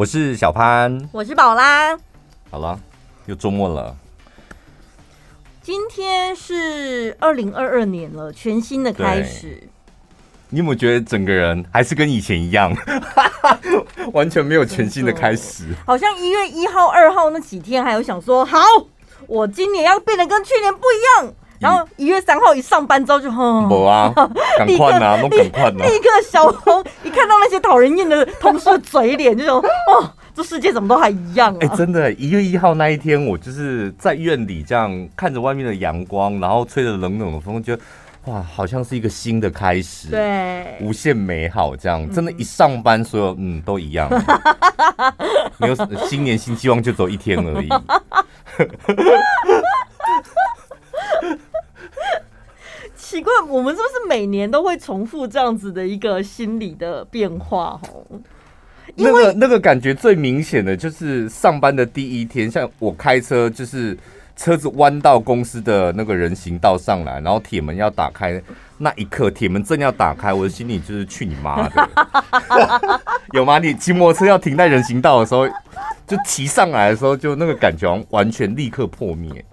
我是小潘，我是宝拉。好了，又周末了。今天是二零二二年了，全新的开始。你有没有觉得整个人还是跟以前一样，完全没有全新的开始？好像一月一号、二号那几天还有想说，好，我今年要变得跟去年不一样。然后一月三号一上班之后就哼，没啊，赶快拿，弄赶快啊！立刻小红一看到那些讨人厌的同事的嘴脸，就说，哦。这世界怎么都还一样啊？哎、欸，真的，一月一号那一天，我就是在院里这样看着外面的阳光，然后吹着冷冷的风，就哇，好像是一个新的开始，对，无限美好。这样，真的，一上班，所有嗯都一样，没有新年新希望，就走一天而已。奇怪，我们是不是每年都会重复这样子的一个心理的变化？哦。那个那个感觉最明显的就是上班的第一天，像我开车，就是车子弯到公司的那个人行道上来，然后铁门要打开那一刻，铁门正要打开，我的心里就是去你妈的！有吗？你骑摩托车要停在人行道的时候，就骑上来的时候，就那个感觉完全立刻破灭。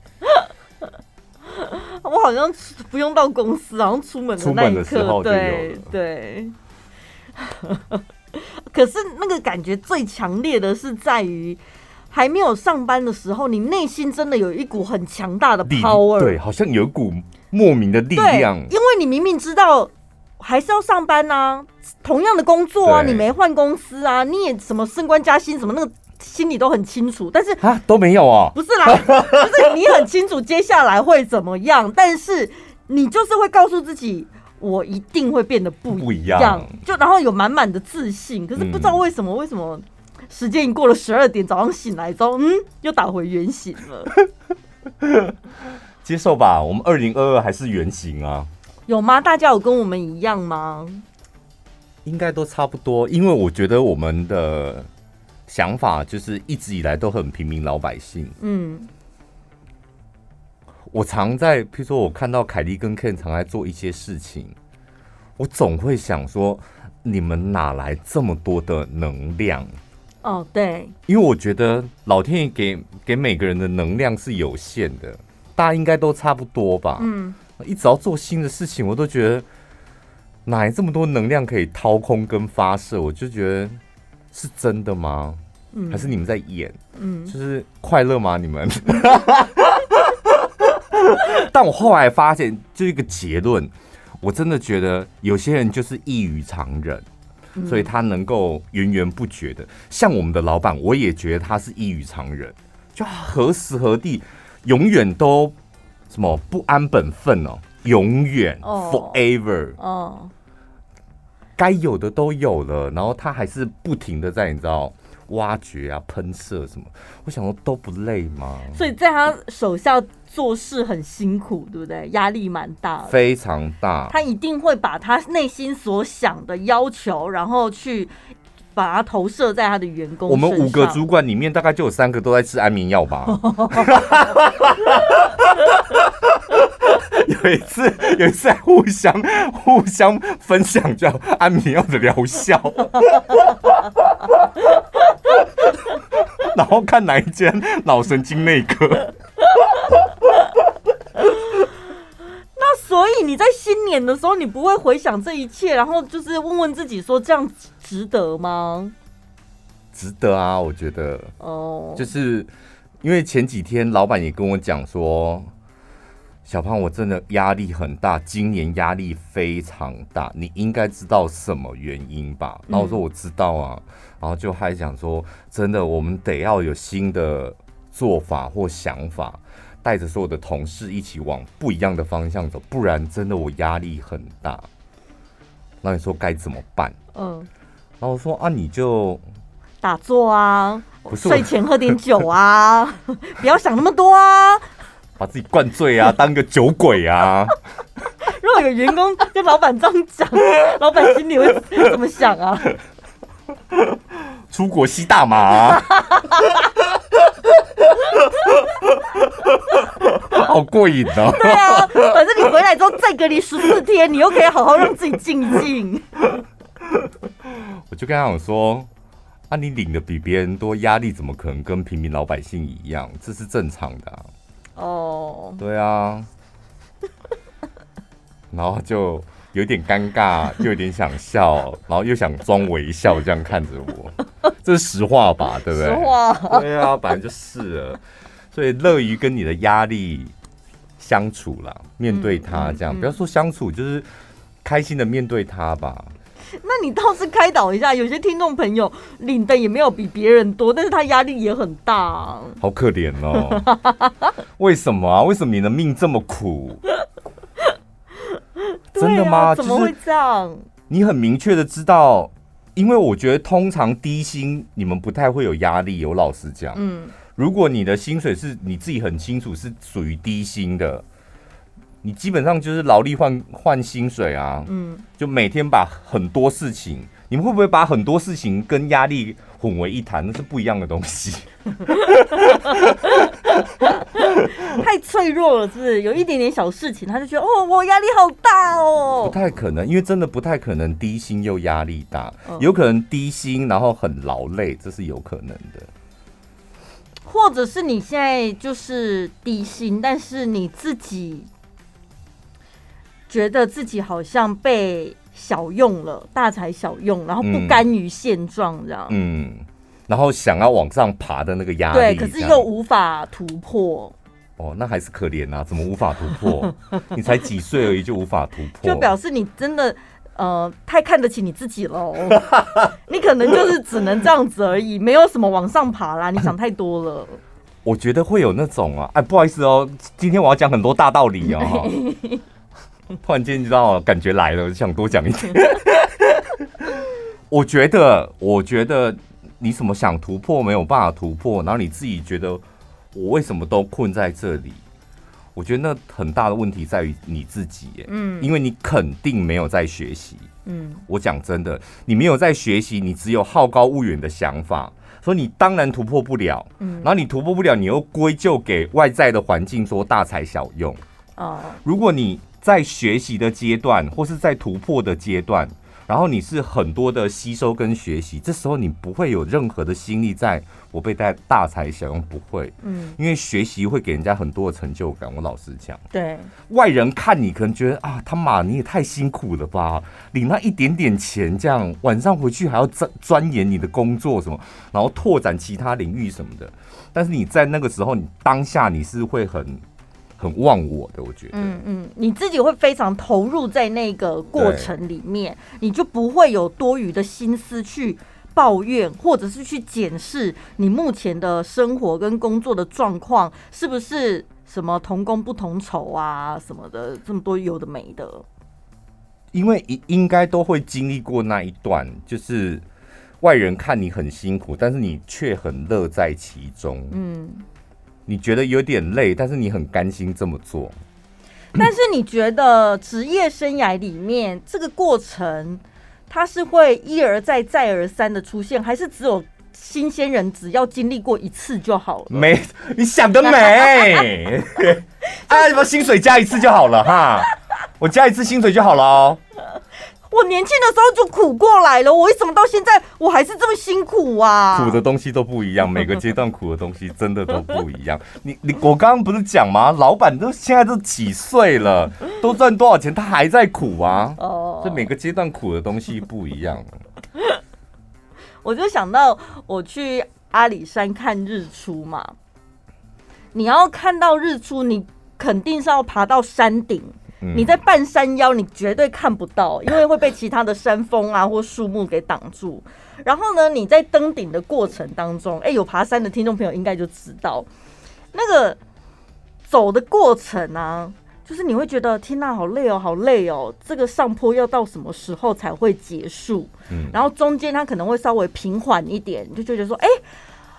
我好像不用到公司，好像出门的那一刻。对对。可是那个感觉最强烈的是在于还没有上班的时候，你内心真的有一股很强大的 power，对，好像有一股莫名的力量。因为你明明知道还是要上班啊，同样的工作啊，你没换公司啊，你也什么升官加薪什么，那个心里都很清楚。但是啊，都没有啊，不是啦，就是你很清楚接下来会怎么样，但是你就是会告诉自己。我一定会变得不一样，不一样，就然后有满满的自信，可是不知道为什么，为什么时间已经过了十二点，早上醒来之后，嗯，又打回原形了。接受吧，我们二零二二还是原形啊。有吗？大家有跟我们一样吗？应该都差不多，因为我觉得我们的想法就是一直以来都很平民老百姓。嗯。我常在，譬如说，我看到凯莉跟 Ken 常在做一些事情，我总会想说，你们哪来这么多的能量？哦，对，因为我觉得老天爷给给每个人的能量是有限的，大家应该都差不多吧？嗯，一直要做新的事情，我都觉得哪来这么多能量可以掏空跟发射？我就觉得是真的吗？嗯，还是你们在演？嗯，就是快乐吗？你们？但我后来发现，就一个结论，我真的觉得有些人就是异于常人，所以他能够源源不绝的。像我们的老板，我也觉得他是异于常人，就何时何地永远都什么不安本分哦，永远 forever 哦，该有的都有了，然后他还是不停的在你知道。挖掘啊，喷射什么？我想说都不累吗？所以在他手下做事很辛苦，对不对？压力蛮大，非常大。他一定会把他内心所想的要求，然后去把它投射在他的员工。我们五个主管里面，大概就有三个都在吃安眠药吧。有一次，有一次还互相互相分享叫安眠药的疗效，然后看哪一间脑神经内科。那所以你在新年的时候，你不会回想这一切，然后就是问问自己说，这样值得吗？值得啊，我觉得。哦，就是因为前几天老板也跟我讲说。小胖，我真的压力很大，今年压力非常大，你应该知道什么原因吧？然后我说我知道啊，然后就还想说，真的，我们得要有新的做法或想法，带着所有的同事一起往不一样的方向走，不然真的我压力很大。那你说该怎么办？嗯，然后我说啊，你就打坐啊，睡前喝点酒啊，不要想那么多啊。把自己灌醉啊，当个酒鬼啊！如果有员工跟老板这样讲，老板心里会怎么想啊？出国吸大麻啊，好过瘾哦！对啊，反正你回来之后再隔离十四天，你又可以好好让自己静静。我就跟他讲说。啊，你领的比别人多，压力怎么可能跟平民老百姓一样？这是正常的、啊。哦，对啊，然后就有点尴尬，又有点想笑，然后又想装微笑，这样看着我，这是实话吧？对不对？实话。对啊，本来就是了，所以乐于跟你的压力相处啦，面对他这样，不要说相处，就是开心的面对他吧。那你倒是开导一下，有些听众朋友领的也没有比别人多，但是他压力也很大，啊，好可怜哦。为什么啊？为什么你的命这么苦？真的吗？怎么会这样？你很明确的知道，因为我觉得通常低薪你们不太会有压力。有老师讲，嗯，如果你的薪水是你自己很清楚是属于低薪的。你基本上就是劳力换换薪水啊，嗯，就每天把很多事情，你们会不会把很多事情跟压力混为一谈？那是不一样的东西。太脆弱了，是不是？有一点点小事情，他就觉得哦，我压力好大哦。不太可能，因为真的不太可能低薪又压力大，有可能低薪然后很劳累，这是有可能的。或者是你现在就是低薪，但是你自己。觉得自己好像被小用了，大材小用，然后不甘于现状，这样。嗯，然后想要往上爬的那个压力，对，可是又无法突破。哦，那还是可怜啊！怎么无法突破？你才几岁而已就无法突破，就表示你真的呃太看得起你自己喽。你可能就是只能这样子而已，没有什么往上爬啦。你想太多了。我觉得会有那种啊，哎，不好意思哦，今天我要讲很多大道理哦。突然间，你知道感觉来了，我就想多讲一点。我觉得，我觉得你什么想突破没有办法突破，然后你自己觉得我为什么都困在这里？我觉得那很大的问题在于你自己，嗯，因为你肯定没有在学习，嗯，我讲真的，你没有在学习，你只有好高骛远的想法，所以你当然突破不了，嗯，然后你突破不了，你又归咎给外在的环境说大材小用，哦，如果你。在学习的阶段，或是在突破的阶段，然后你是很多的吸收跟学习，这时候你不会有任何的心力在我被带大材小用，不会，嗯，因为学习会给人家很多的成就感。我老实讲，对外人看你可能觉得啊，他妈你也太辛苦了吧，领那一点点钱，这样晚上回去还要钻钻研你的工作什么，然后拓展其他领域什么的。但是你在那个时候，你当下你是会很。很忘我的，我觉得。嗯嗯，你自己会非常投入在那个过程里面，你就不会有多余的心思去抱怨，或者是去检视你目前的生活跟工作的状况是不是什么同工不同酬啊什么的，这么多有的没的。因为应应该都会经历过那一段，就是外人看你很辛苦，但是你却很乐在其中。嗯。你觉得有点累，但是你很甘心这么做。但是你觉得职业生涯里面这个过程，它是会一而再、再而三的出现，还是只有新鲜人只要经历过一次就好了？没，你想得美！啊，什么薪水加一次就好了哈？我加一次薪水就好了哦。我年轻的时候就苦过来了，我为什么到现在我还是这么辛苦啊？苦的东西都不一样，每个阶段苦的东西真的都不一样。你你我刚刚不是讲吗？老板都现在都几岁了，都赚多少钱，他还在苦啊？哦，这每个阶段苦的东西不一样。我就想到我去阿里山看日出嘛，你要看到日出，你肯定是要爬到山顶。你在半山腰，你绝对看不到，因为会被其他的山峰啊或树木给挡住。然后呢，你在登顶的过程当中，哎，有爬山的听众朋友应该就知道，那个走的过程啊，就是你会觉得天呐，好累哦，好累哦，这个上坡要到什么时候才会结束？然后中间它可能会稍微平缓一点，你就觉得说，哎。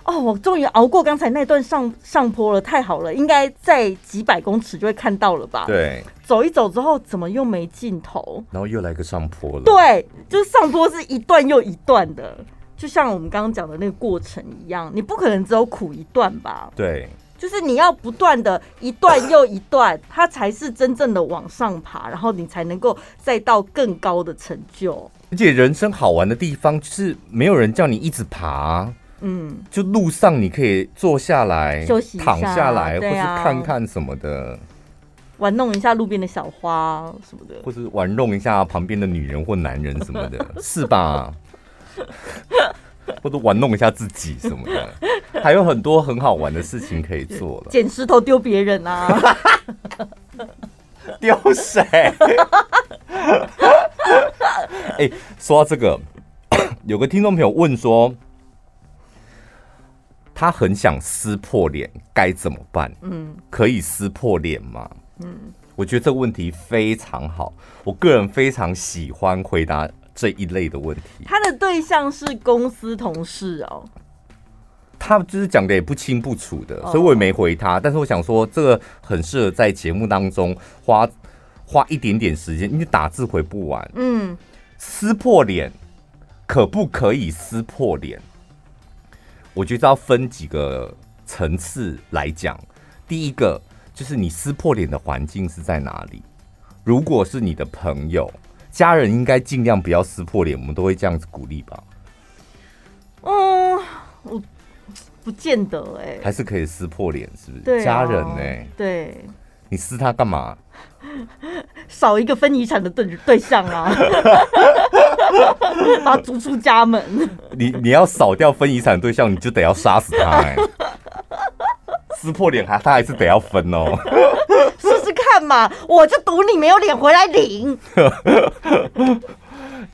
哦，我终于熬过刚才那段上上坡了，太好了！应该在几百公尺就会看到了吧？对，走一走之后，怎么又没尽头？然后又来个上坡了。对，就是上坡是一段又一段的，就像我们刚刚讲的那个过程一样，你不可能只有苦一段吧？对，就是你要不断的一段又一段，它才是真正的往上爬，然后你才能够再到更高的成就。而且人生好玩的地方就是没有人叫你一直爬，嗯，就路上你可以坐下来休息，躺下来，啊、或是看看什么的，玩弄一下路边的小花什么的，或是玩弄一下旁边的女人或男人什么的，是吧？或者玩弄一下自己什么的，还有很多很好玩的事情可以做了。捡石头丢别人啊？丢谁？哎，说到这个，有个听众朋友问说，他很想撕破脸，该怎么办？嗯，可以撕破脸吗？嗯，我觉得这个问题非常好，我个人非常喜欢回答。这一类的问题，他的对象是公司同事哦，他就是讲的也不清不楚的，所以我也没回他。但是我想说，这个很适合在节目当中花花一点点时间，因为打字回不完。嗯，撕破脸可不可以撕破脸？我觉得要分几个层次来讲。第一个就是你撕破脸的环境是在哪里？如果是你的朋友。家人应该尽量不要撕破脸，我们都会这样子鼓励吧。嗯，我不见得哎、欸，还是可以撕破脸，是不是？对啊、家人呢、欸？对，你撕他干嘛？少一个分遗产的对对象啊，把 他逐出家门。你你要扫掉分遗产的对象，你就得要杀死他哎、欸。撕破脸还他还是得要分哦。试试看嘛，我就赌你没有脸回来领。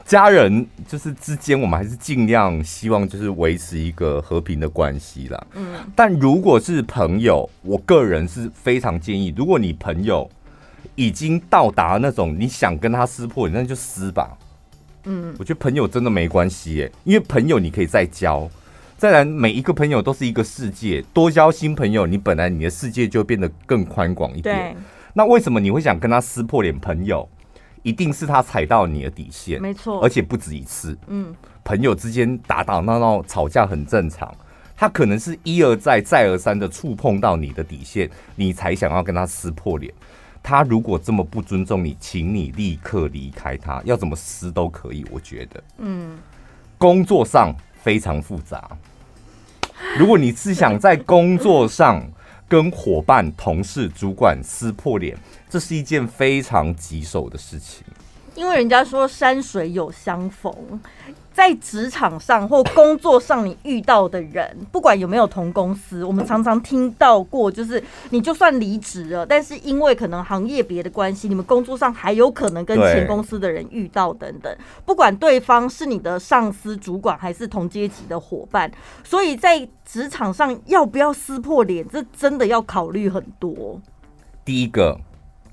家人就是之间，我们还是尽量希望就是维持一个和平的关系啦。嗯，但如果是朋友，我个人是非常建议，如果你朋友已经到达那种你想跟他撕破脸，那就撕吧。嗯，我觉得朋友真的没关系耶，因为朋友你可以再交。再来，每一个朋友都是一个世界，多交新朋友，你本来你的世界就变得更宽广一点。那为什么你会想跟他撕破脸？朋友一定是他踩到你的底线，没错，而且不止一次。嗯，朋友之间打打闹闹、吵架很正常。他可能是一而再、再而三的触碰到你的底线，你才想要跟他撕破脸。他如果这么不尊重你，请你立刻离开他。要怎么撕都可以，我觉得。嗯，工作上非常复杂。如果你是想在工作上，跟伙伴、同事、主管撕破脸，这是一件非常棘手的事情。因为人家说山水有相逢。在职场上或工作上，你遇到的人，不管有没有同公司，我们常常听到过，就是你就算离职了，但是因为可能行业别的关系，你们工作上还有可能跟前公司的人遇到等等。不管对方是你的上司、主管，还是同阶级的伙伴，所以在职场上要不要撕破脸，这真的要考虑很多。第一个，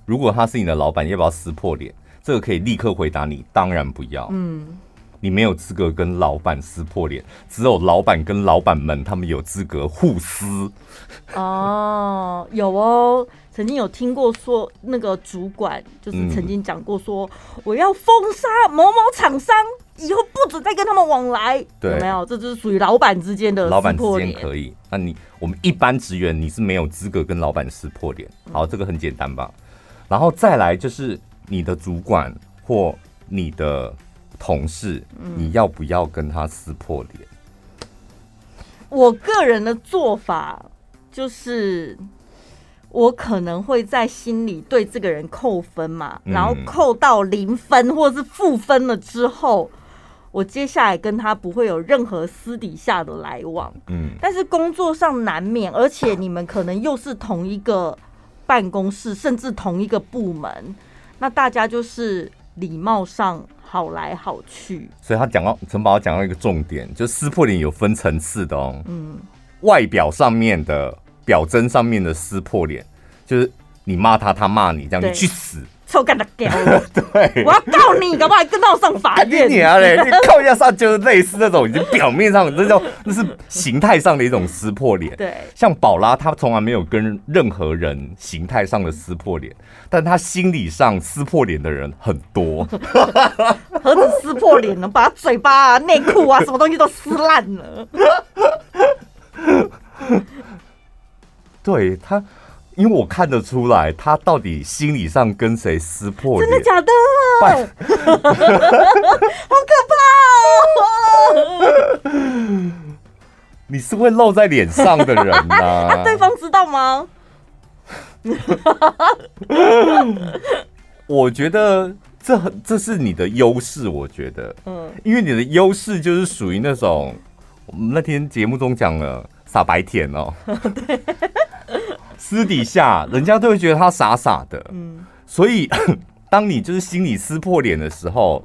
如果他是你的老板，要不要撕破脸？这个可以立刻回答你，当然不要。嗯。你没有资格跟老板撕破脸，只有老板跟老板们他们有资格互撕。哦，有哦，曾经有听过说那个主管就是曾经讲过说，嗯、我要封杀某某厂商，以后不准再跟他们往来。对，有没有？这就是属于老板之间的撕破脸。老板之间可以，那你我们一般职员你是没有资格跟老板撕破脸。好，这个很简单吧？然后再来就是你的主管或你的。同事，你要不要跟他撕破脸？我个人的做法就是，我可能会在心里对这个人扣分嘛，然后扣到零分或是负分了之后，我接下来跟他不会有任何私底下的来往。嗯，但是工作上难免，而且你们可能又是同一个办公室，甚至同一个部门，那大家就是礼貌上。好来好去，所以他讲到陈宝讲到一个重点，就撕破脸有分层次的哦。嗯，外表上面的表征上面的撕破脸，就是你骂他，他骂你，这样你去死，臭干的屌！对，我要告你，搞不好还跟到上法院。你啊嘞，你 告一下上就是类似那种，已经表面上那种那是形态上的一种撕破脸。对，像宝拉，她从来没有跟任何人形态上的撕破脸。但她心理上撕破脸的人很多，何止撕破脸呢？把他嘴巴啊、内裤啊，什么东西都撕烂了。对他，因为我看得出来，他到底心理上跟谁撕破脸？真的假的？好可怕哦！你是会露在脸上的人呐、啊？那对方知道吗？我觉得这这是你的优势，我觉得，嗯，因为你的优势就是属于那种我们那天节目中讲了傻白甜哦，对，私底下人家都会觉得他傻傻的，嗯，所以 当你就是心里撕破脸的时候，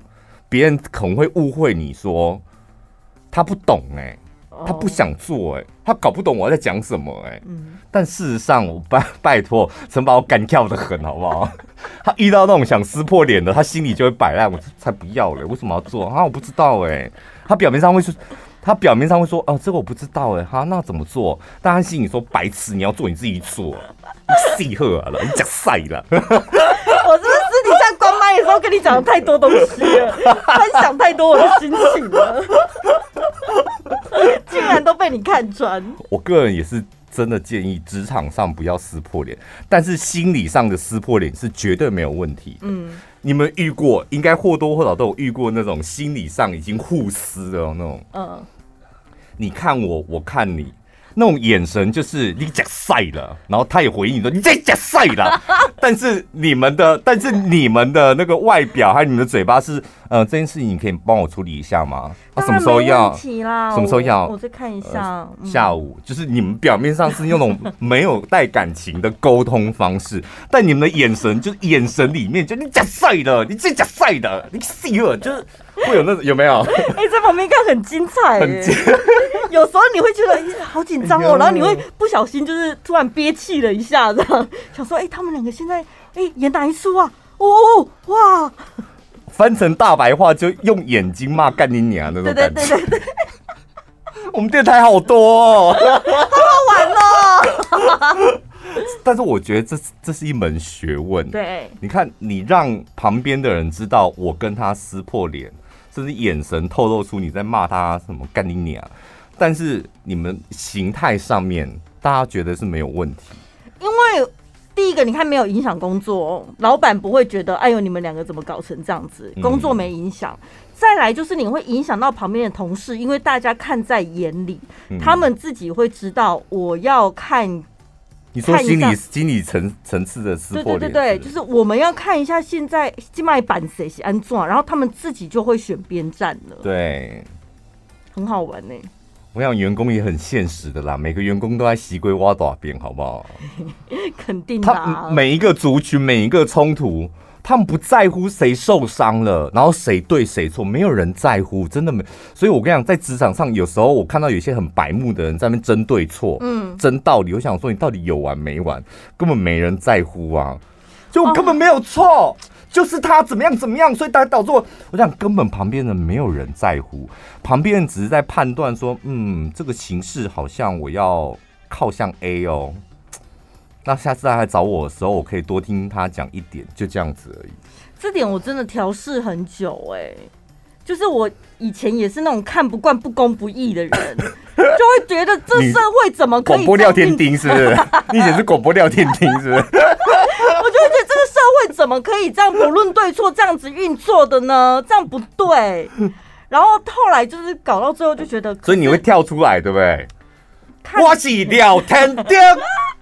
别人可能会误会你说他不懂哎、欸。他不想做哎、欸，他搞不懂我在讲什么哎、欸。嗯，但事实上，我拜 拜托，曾把我干跳的很，好不好？他遇到那种想撕破脸的，他心里就会摆烂，我才不要嘞！为什么要做啊？我不知道哎、欸。他表面上会说，他表面上会说，哦，这个我不知道哎、欸。哈，那怎么做？但他心里说，白痴，你要做你自己做。你细喝了，你讲晒了。我是不是私底下关麦的时候跟你讲了太多东西了，分享太多我的心情了？竟然都被你看穿！我个人也是真的建议职场上不要撕破脸，但是心理上的撕破脸是绝对没有问题。嗯，你们遇过，应该或多或少都有遇过那种心理上已经互撕的那种。嗯，你看我，我看你。那种眼神就是你假赛了，然后他也回应你说你在假赛了，但是你们的，但是你们的那个外表还有你们的嘴巴是，呃，这件事情你可以帮我处理一下吗？啊，什么时候要？什么时候要？我再看一下。呃、下午就是你们表面上是用那种没有带感情的沟通方式，但你们的眼神就是眼神里面就你假赛了，你这假赛的，你戏了，就是会有那种有没有？哎、欸，在旁边看很精彩，很精。有时候你会觉得好紧张哦，然后你会不小心就是突然憋气了一下，这样 想说：哎、欸，他们两个现在哎、欸、演哪一出啊？哦哇！翻成大白话就用眼睛骂干你娘那种感觉。对对对对对我们电台好多哦，好好玩哦。但是我觉得这这是一门学问。对，你看，你让旁边的人知道我跟他撕破脸，甚至眼神透露出你在骂他什么干你娘。但是你们形态上面，大家觉得是没有问题，因为第一个，你看没有影响工作，老板不会觉得，哎呦，你们两个怎么搞成这样子？工作没影响。嗯、再来就是你会影响到旁边的同事，因为大家看在眼里，嗯、他们自己会知道我要看。你说心理心理层层次的撕破脸，对对对对，就是我们要看一下现在金麦版谁是安装，然后他们自己就会选边站了。对，很好玩呢、欸。我想员工也很现实的啦，每个员工都在习规挖大边，好不好？肯定的。他每一个族群，每一个冲突，他们不在乎谁受伤了，然后谁对谁错，没有人在乎，真的没。所以我跟你讲，在职场上，有时候我看到有些很白目的人在那边争对错，嗯，争道理。我想说，你到底有完没完？根本没人在乎啊，就我根本没有错。哦就是他怎么样怎么样，所以大家导致我，我想根本旁边人没有人在乎，旁边人只是在判断说，嗯，这个形势好像我要靠向 A 哦，那下次他来找我的时候，我可以多听他讲一点，就这样子而已。这点我真的调试很久哎、欸，就是我以前也是那种看不惯不公不义的人，就会觉得这社会怎么可以广播廖天丁是不是？你以前是广播廖天丁是不是？我就会觉得这个社会怎么可以这样不论对错这样子运作的呢？这样不对。然后后来就是搞到最后就觉得，所以你会跳出来对不对？我是廖天丁。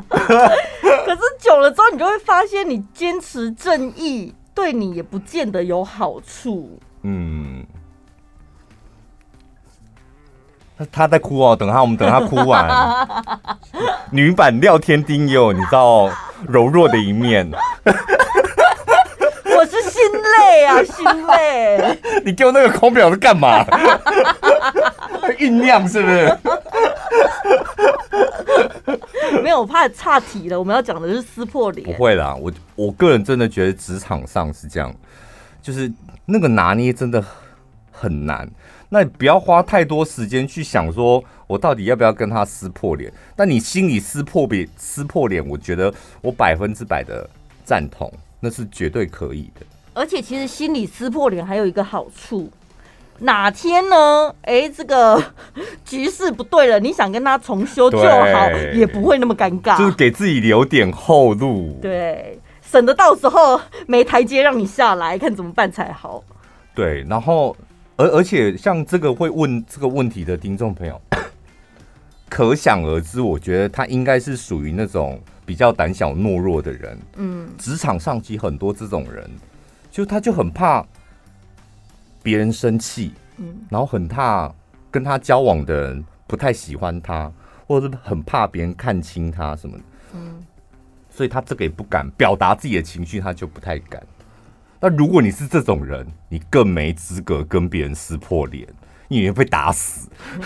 可是久了之后，你就会发现，你坚持正义对你也不见得有好处。嗯。他在哭哦，等他，我们等他哭完。女版廖天丁也有你知道柔弱的一面。我是心累啊，心累。你给我那个空表是干嘛？酝酿是不是？没有，我怕岔题了。我们要讲的是撕破脸。不会啦，我我个人真的觉得职场上是这样，就是那个拿捏真的很难。那你不要花太多时间去想说，我到底要不要跟他撕破脸？但你心里撕破脸，撕破脸，我觉得我百分之百的赞同，那是绝对可以的。而且，其实心里撕破脸还有一个好处，哪天呢？哎、欸，这个 局势不对了，你想跟他重修旧好，也不会那么尴尬，就是给自己留点后路。对，省得到时候没台阶让你下来，看怎么办才好。对，然后而而且像这个会问这个问题的听众朋友，可想而知，我觉得他应该是属于那种比较胆小懦弱的人。嗯，职场上其实很多这种人，就他就很怕。别人生气，嗯，然后很怕跟他交往的人不太喜欢他，或者是很怕别人看清他什么的，嗯，所以他这个也不敢表达自己的情绪，他就不太敢。那如果你是这种人，你更没资格跟别人撕破脸。你会被打死，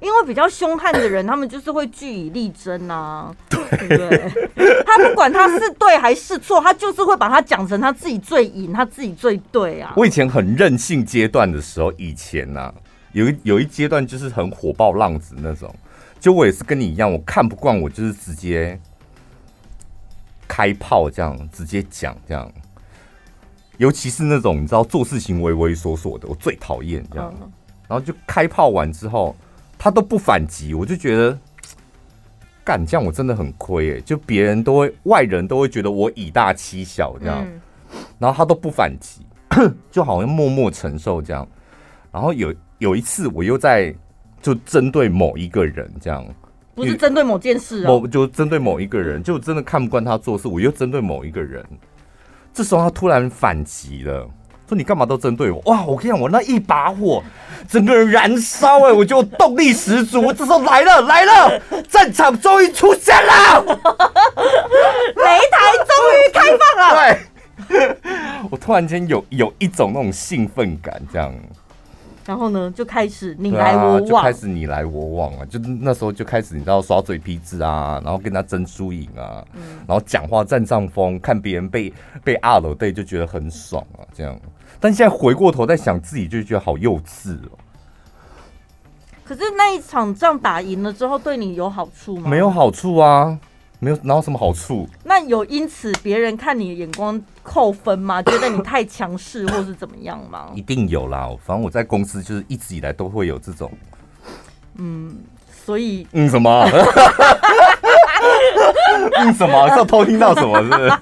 因为比较凶悍的人，他们就是会据以力争呐、啊。对，对，他不管他是对还是错，他就是会把他讲成他自己最赢，他自己最对啊。我以前很任性阶段的时候，以前呐、啊，有一有一阶段就是很火爆浪子那种，就我也是跟你一样，我看不惯，我就是直接开炮这样，直接讲这样。尤其是那种你知道做事情畏畏缩缩的，我最讨厌这样。然后就开炮完之后，他都不反击，我就觉得 干这样我真的很亏哎。就别人都会，外人都会觉得我以大欺小这样。然后他都不反击，就好像默默承受这样。然后有有一次，我又在就针对某一个人这样，不是针对某件事某，就针对某一个人，就真的看不惯他做事，我又针对某一个人。这时候他突然反击了，说：“你干嘛都针对我？哇！我跟你讲，我那一把火，整个人燃烧哎，我就动力十足。我这时候来了来了，战场终于出现了，擂台终于开放了。对，我突然间有有一种那种兴奋感，这样。”然后呢，就开始你来我往，啊，就开始你来我往啊，就那时候就开始你知道耍嘴皮子啊，然后跟他争输赢啊，嗯、然后讲话占上风，看别人被被二楼对就觉得很爽啊，这样。但现在回过头在想自己，就觉得好幼稚哦。可是那一场仗打赢了之后，对你有好处吗？没有好处啊。没有，哪有什么好处？那有因此别人看你的眼光扣分吗？觉得你太强势，或是怎么样吗？一定有啦，反正我在公司就是一直以来都会有这种，嗯，所以嗯什么？嗯什么？是要偷听到什么？是不是？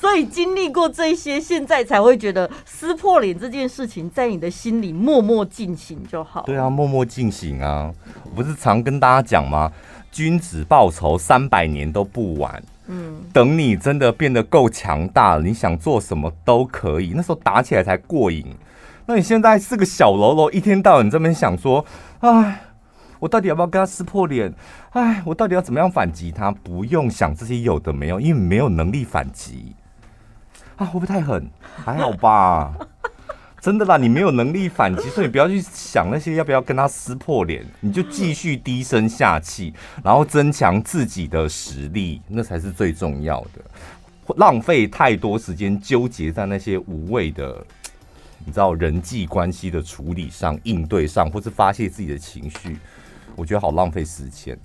所以经历过这些，现在才会觉得撕破脸这件事情在你的心里默默进行就好。对啊，默默进行啊！我不是常跟大家讲吗？君子报仇，三百年都不晚。等你真的变得够强大了，你想做什么都可以。那时候打起来才过瘾。那你现在是个小喽啰，一天到晚这边想说，哎。我到底要不要跟他撕破脸？哎，我到底要怎么样反击他？不用想这些有的没有，因为没有能力反击。啊，会不会太狠？还好吧，真的啦，你没有能力反击，所以不要去想那些要不要跟他撕破脸，你就继续低声下气，然后增强自己的实力，那才是最重要的。浪费太多时间纠结在那些无谓的，你知道人际关系的处理上、应对上，或是发泄自己的情绪。我觉得好浪费时间。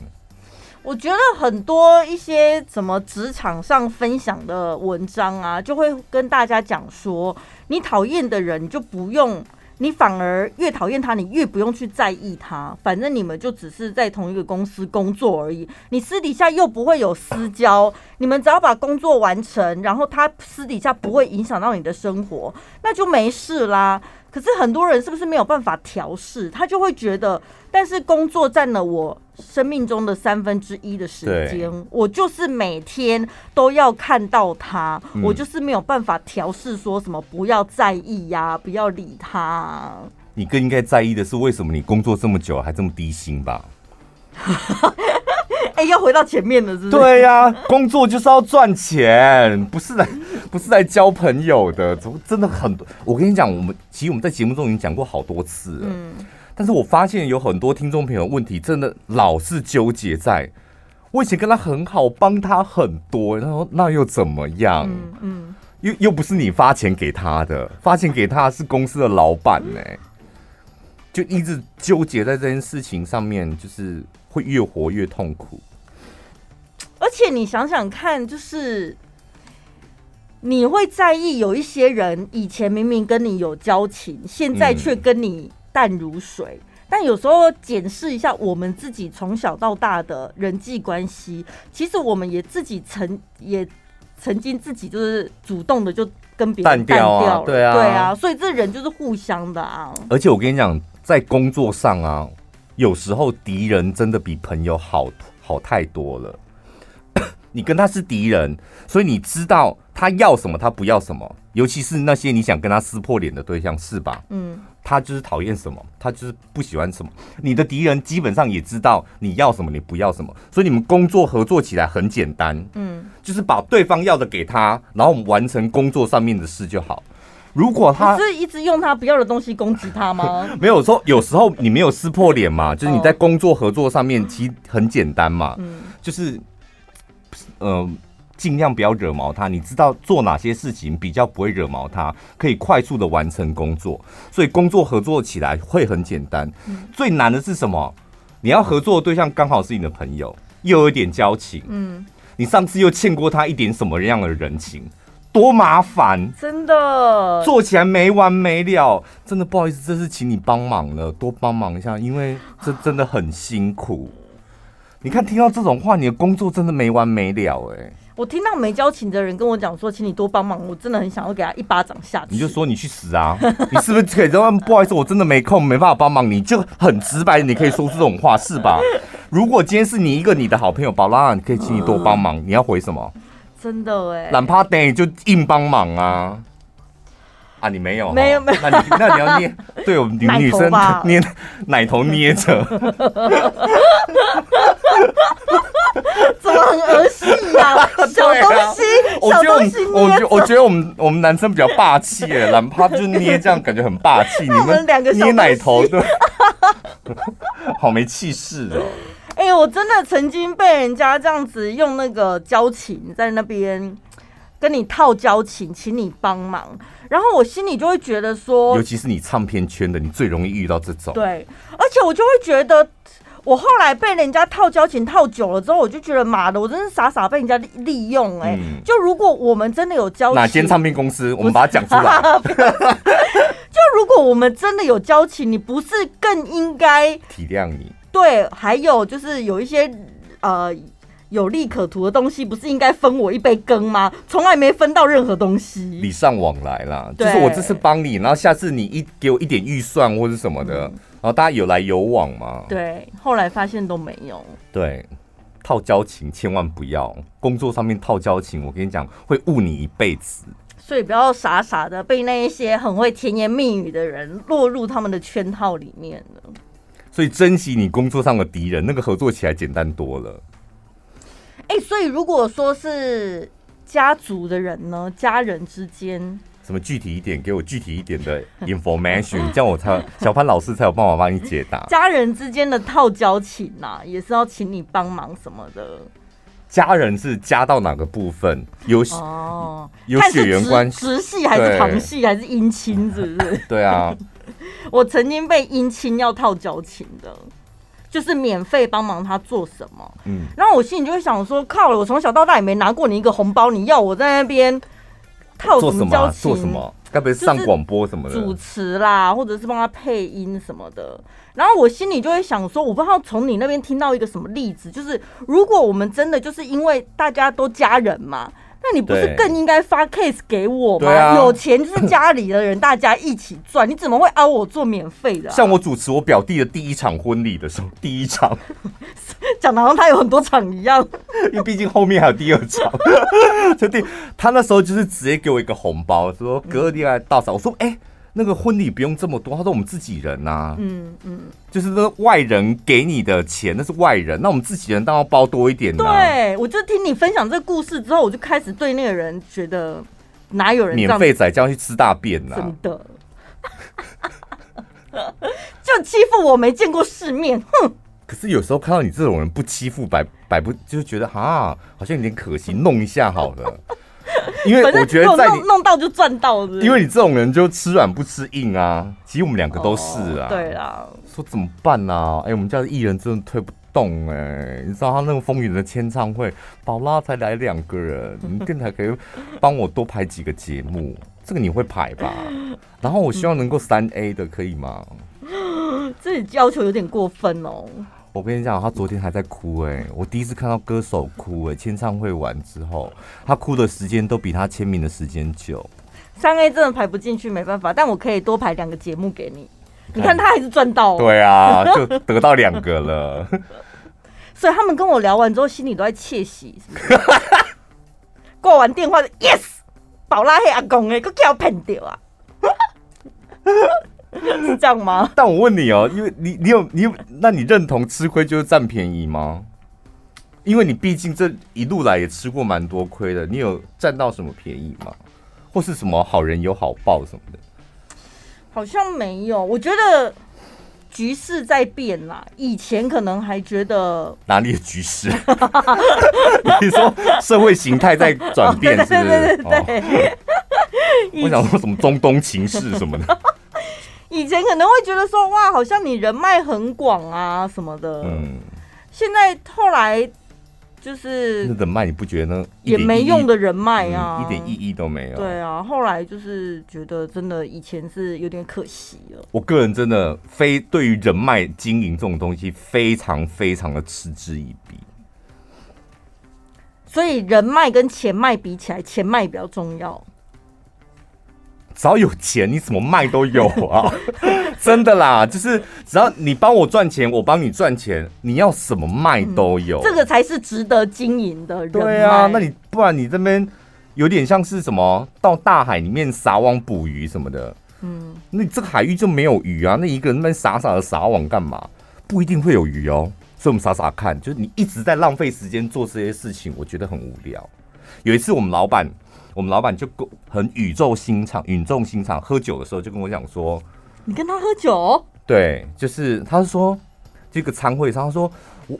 我觉得很多一些什么职场上分享的文章啊，就会跟大家讲说，你讨厌的人，你就不用，你反而越讨厌他，你越不用去在意他。反正你们就只是在同一个公司工作而已，你私底下又不会有私交，你们只要把工作完成，然后他私底下不会影响到你的生活，那就没事啦。可是很多人是不是没有办法调试？他就会觉得，但是工作占了我生命中的三分之一的时间，我就是每天都要看到他，嗯、我就是没有办法调试，说什么不要在意呀、啊，不要理他、啊。你更应该在意的是，为什么你工作这么久还这么低薪吧？哎、欸，要回到前面了，是不是？对呀、啊，工作就是要赚钱，不是来 不是来交朋友的。怎么真的很多？我跟你讲，我们其实我们在节目中已经讲过好多次了。嗯，但是我发现有很多听众朋友问题，真的老是纠结在，我以前跟他很好，帮他很多，然后那又怎么样？嗯，嗯又又不是你发钱给他的，发钱给他是公司的老板呢、欸，就一直纠结在这件事情上面，就是会越活越痛苦。而且你想想看，就是你会在意有一些人以前明明跟你有交情，现在却跟你淡如水。嗯、但有时候检视一下我们自己从小到大的人际关系，其实我们也自己曾也曾经自己就是主动的就跟别人淡掉对啊，对啊，所以这人就是互相的啊。而且我跟你讲，在工作上啊，有时候敌人真的比朋友好好太多了。你跟他是敌人，所以你知道他要什么，他不要什么。尤其是那些你想跟他撕破脸的对象，是吧？嗯，他就是讨厌什么，他就是不喜欢什么。你的敌人基本上也知道你要什么，你不要什么，所以你们工作合作起来很简单。嗯，就是把对方要的给他，然后我们完成工作上面的事就好。如果他是一直用他不要的东西攻击他吗？没有说，有时候你没有撕破脸嘛，就是你在工作合作上面其实很简单嘛。嗯，就是。呃，尽量不要惹毛他。你知道做哪些事情比较不会惹毛他，可以快速的完成工作，所以工作合作起来会很简单。嗯、最难的是什么？你要合作的对象刚好是你的朋友，又有一点交情。嗯，你上次又欠过他一点什么样的人情，多麻烦！真的做起来没完没了。真的不好意思，这是请你帮忙了，多帮忙一下，因为这真的很辛苦。你看，听到这种话，你的工作真的没完没了哎！我听到没交情的人跟我讲说，请你多帮忙，我真的很想要给他一巴掌下去。你就说你去死啊！你是不是可以说不好意思，我真的没空，没办法帮忙？你就很直白，你可以说出这种话是吧？如果今天是你一个你的好朋友宝拉，你可以请你多帮忙，你要回什么？真的哎，懒趴等就硬帮忙啊！啊，你没有？没有没有，那你那你要捏，对我们女女生 捏奶头捏着。怎么很儿戏呀？小东西，小东西我觉得，我觉得我们我们男生比较霸气耶，懒趴就捏这样，感觉很霸气。你们两个捏奶头，对，好没气势哦。哎、欸，我真的曾经被人家这样子用那个交情在那边跟你套交情，请你帮忙，然后我心里就会觉得说，尤其是你唱片圈的，你最容易遇到这种。对，而且我就会觉得。我后来被人家套交情套久了之后，我就觉得妈的，我真是傻傻被人家利用哎、欸！嗯、就如果我们真的有交情，哪间唱片公司？我们把它讲出来。就如果我们真的有交情，你不是更应该体谅你？对，还有就是有一些呃有利可图的东西，不是应该分我一杯羹吗？从来没分到任何东西，礼尚往来啦。就是我这次帮你，然后下次你一给我一点预算或者什么的。嗯然后大家有来有往嘛？对，后来发现都没有。对，套交情千万不要，工作上面套交情，我跟你讲会误你一辈子。所以不要傻傻的被那一些很会甜言蜜语的人落入他们的圈套里面了。所以珍惜你工作上的敌人，那个合作起来简单多了。哎、欸，所以如果说是家族的人呢，家人之间。什么具体一点？给我具体一点的 information，这样我才小潘老师才有办法帮你解答。家人之间的套交情呐、啊，也是要请你帮忙什么的。家人是加到哪个部分？有哦，有血缘关系，直系还是旁系还是姻亲？是不是？对啊，我曾经被姻亲要套交情的，就是免费帮忙他做什么。嗯，然后我心里就会想说：靠了，我从小到大也没拿过你一个红包，你要我在那边。套什么交情？做什么？该不会上广播什么的？主持啦，或者是帮他配音什么的。然后我心里就会想说，我不知道从你那边听到一个什么例子，就是如果我们真的就是因为大家都家人嘛。那你不是更应该发 case 给我吗？啊、有钱就是家里的人，大家一起赚。你怎么会凹我做免费的、啊？像我主持我表弟的第一场婚礼的时候，第一场 讲的好像他有很多场一样，因为毕竟后面还有第二场。就第他那时候就是直接给我一个红包，说哥你来大嫂。我说哎。欸那个婚礼不用这么多，他说我们自己人呐、啊嗯，嗯嗯，就是那个外人给你的钱，那是外人，那我们自己人当然要包多一点、啊。对，我就听你分享这个故事之后，我就开始对那个人觉得哪有人免费仔叫他去吃大便呢、啊？真的，就欺负我没见过世面，哼！可是有时候看到你这种人不欺负摆摆不，就是觉得哈，好像有点可惜，弄一下好了。因为我觉得在弄弄到就赚到了，因为你这种人就吃软不吃硬啊。其实我们两个都是啊。对啊，说怎么办呢？哎，我们家的艺人真的推不动哎、欸，你知道他那个风云的签唱会，宝拉才来两个人，你电台可以帮我多排几个节目，这个你会排吧？然后我希望能够三 A 的，可以吗？这要求有点过分哦。我跟你讲，他昨天还在哭哎、欸，我第一次看到歌手哭哎、欸，签唱会完之后，他哭的时间都比他签名的时间久。三 A 真的排不进去，没办法，但我可以多排两个节目给你。你看他还是赚到，对啊，就得到两个了。所以他们跟我聊完之后，心里都在窃喜。挂完电话，yes，宝拉黑阿公哎，都叫我骗掉啊！是这样吗？但我问你哦，因为你你有你有，那你认同吃亏就是占便宜吗？因为你毕竟这一路来也吃过蛮多亏的，你有占到什么便宜吗？或是什么好人有好报什么的？好像没有，我觉得局势在变啦。以前可能还觉得哪里的局势？你说社会形态在转变，是不是？对对对对对。哦、我想说什么中东情势什么的。以前可能会觉得说哇，好像你人脉很广啊什么的。嗯。现在后来。就是那人脉，你不觉得呢？也没用的人脉啊、嗯，一点意义都没有。对啊，后来就是觉得真的以前是有点可惜了。我个人真的非对于人脉经营这种东西非常非常的嗤之以鼻。所以人脉跟钱脉比起来，钱脉比较重要。只要有钱，你怎么卖都有啊！真的啦，就是只要你帮我赚钱，我帮你赚钱，你要什么卖都有、嗯。这个才是值得经营的人。对啊，那你不然你这边有点像是什么到大海里面撒网捕鱼什么的，嗯，那你这个海域就没有鱼啊？那一个人那边傻傻的撒网干嘛？不一定会有鱼哦。所以我们傻傻看，就是你一直在浪费时间做这些事情，我觉得很无聊。有一次我们老板。我们老板就很语重心长，语重心长，喝酒的时候就跟我讲说：“你跟他喝酒？”对，就是他是说这个餐会上，他说我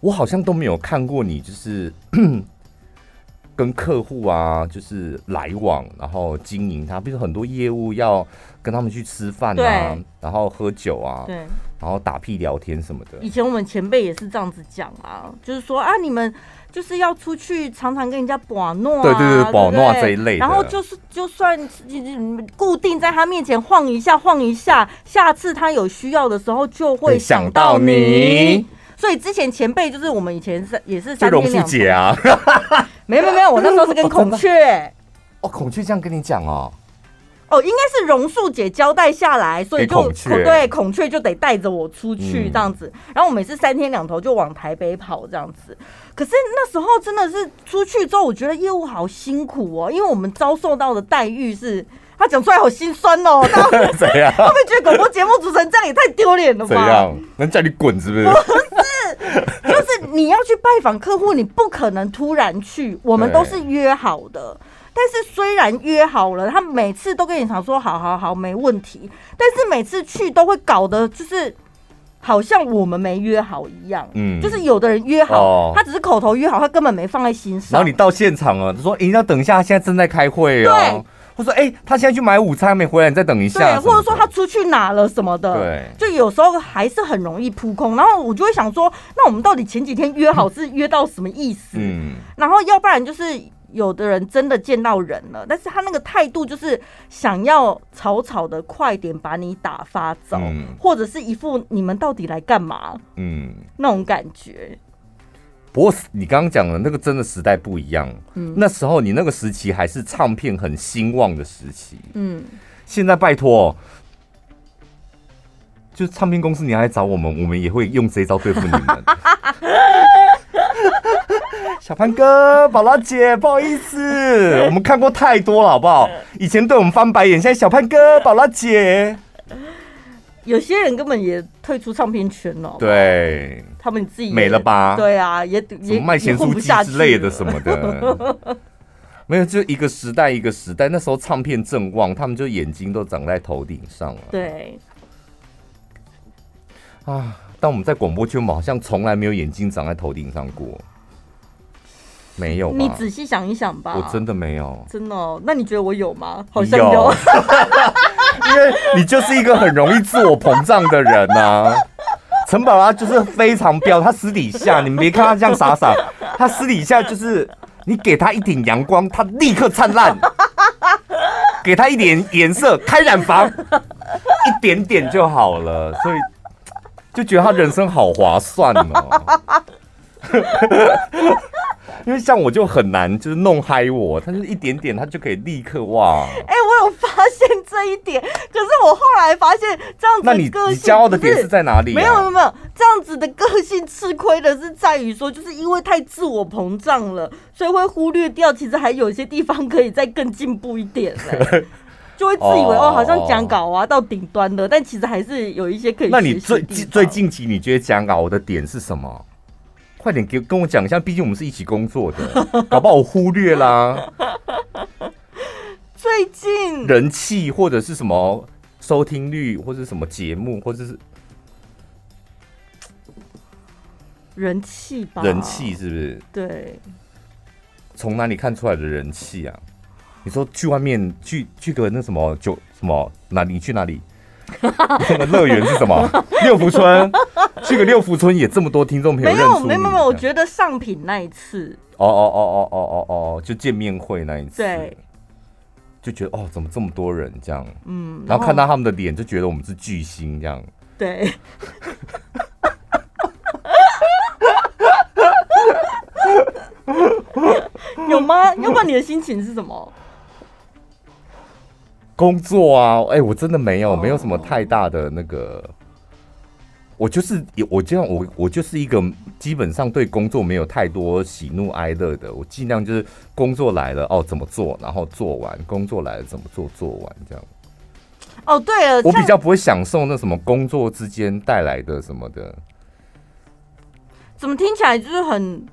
我好像都没有看过你，就是 跟客户啊，就是来往，然后经营他，比如很多业务要跟他们去吃饭啊，然后喝酒啊，对，然后打屁聊天什么的。以前我们前辈也是这样子讲啊，就是说啊，你们。就是要出去常常跟人家把诺啊，对对对，把诺这一类的。然后就是就算固定在他面前晃一下晃一下，下次他有需要的时候就会想到你。所以之前前辈就是我们以前是也是三天两头姐啊，没有没有，我那时候是跟孔雀。哦，孔雀这样跟你讲哦。哦，应该是榕树姐交代下来，所以就孔对孔雀就得带着我出去这样子。嗯、然后我每次三天两头就往台北跑这样子。可是那时候真的是出去之后，我觉得业务好辛苦哦，因为我们遭受到的待遇是，他讲出来好心酸哦。怎样？会不会觉得广播节目主持人这样也太丢脸了吧？怎样？能叫你滚是不是？不是，就是你要去拜访客户，你不可能突然去，我们都是约好的。但是虽然约好了，他每次都跟你讲说好好好没问题，但是每次去都会搞得就是好像我们没约好一样。嗯，就是有的人约好，哦、他只是口头约好，他根本没放在心上。然后你到现场了，他说：“你要等一下，现在正在开会哦。”对，或说：“哎，他现在去买午餐没回来，你再等一下。”对，或者说他出去哪了什么的。对，就有时候还是很容易扑空。然后我就会想说，那我们到底前几天约好是约到什么意思？嗯，然后要不然就是。有的人真的见到人了，但是他那个态度就是想要草草的快点把你打发走，嗯、或者是一副你们到底来干嘛？嗯，那种感觉。不过你刚刚讲的那个真的时代不一样，嗯，那时候你那个时期还是唱片很兴旺的时期，嗯，现在拜托，就是唱片公司你还来找我们，我们也会用这一招对付你们。小潘哥、宝拉姐，不好意思，我们看过太多了，好不好？以前对我们翻白眼，现在小潘哥、宝拉姐，有些人根本也退出唱片圈了。对，他们自己没了吧？对啊，也也卖咸酥鸡之类的什么的，没有，就一个时代一个时代。那时候唱片正旺，他们就眼睛都长在头顶上了。对，啊，但我们在广播圈嘛，好像从来没有眼睛长在头顶上过。没有，你仔细想一想吧。我真的没有，真的哦。那你觉得我有吗？好像有，有 因为你就是一个很容易自我膨胀的人呐、啊。陈宝拉就是非常彪，他私底下你们别看他这样傻傻，他私底下就是你给他一点阳光，他立刻灿烂；给他一点颜色，开染房，一点点就好了，所以就觉得他人生好划算哦。因为像我就很难，就是弄嗨我，他就是一点点，他就可以立刻哇！哎、欸，我有发现这一点，可是我后来发现这样子，那你你骄傲的点是在哪里、啊？没有没有没有，这样子的个性吃亏的是在于说，就是因为太自我膨胀了，所以会忽略掉其实还有一些地方可以再更进步一点嘞，就会自以为哦，哦好像讲稿啊到顶端了，但其实还是有一些可以。那你最最近期你觉得讲稿的点是什么？快点给跟我讲一下，毕竟我们是一起工作的，搞不好我忽略啦。最近人气或者是什么收听率，或者什么节目，或者是人气吧？人气是不是？对。从哪里看出来的人气啊？你说去外面去去个那什么酒什么哪里去哪里？那个乐园是什么？六福村，去个六福村也这么多听众朋友认识。没有，没有，没有。我觉得上品那一次，哦哦哦哦哦哦哦，就见面会那一次，对，就觉得哦，怎么这么多人这样？嗯，然后看到他们的脸，就觉得我们是巨星这样。对。有吗？要不然你的心情是什么？工作啊，哎、欸，我真的没有，没有什么太大的那个。我就是我这样，我我就是一个基本上对工作没有太多喜怒哀乐的。我尽量就是工作来了哦，怎么做，然后做完；工作来了怎么做，做完这样。哦，对了，我比较不会享受那什么工作之间带来的什么的。怎么听起来就是很，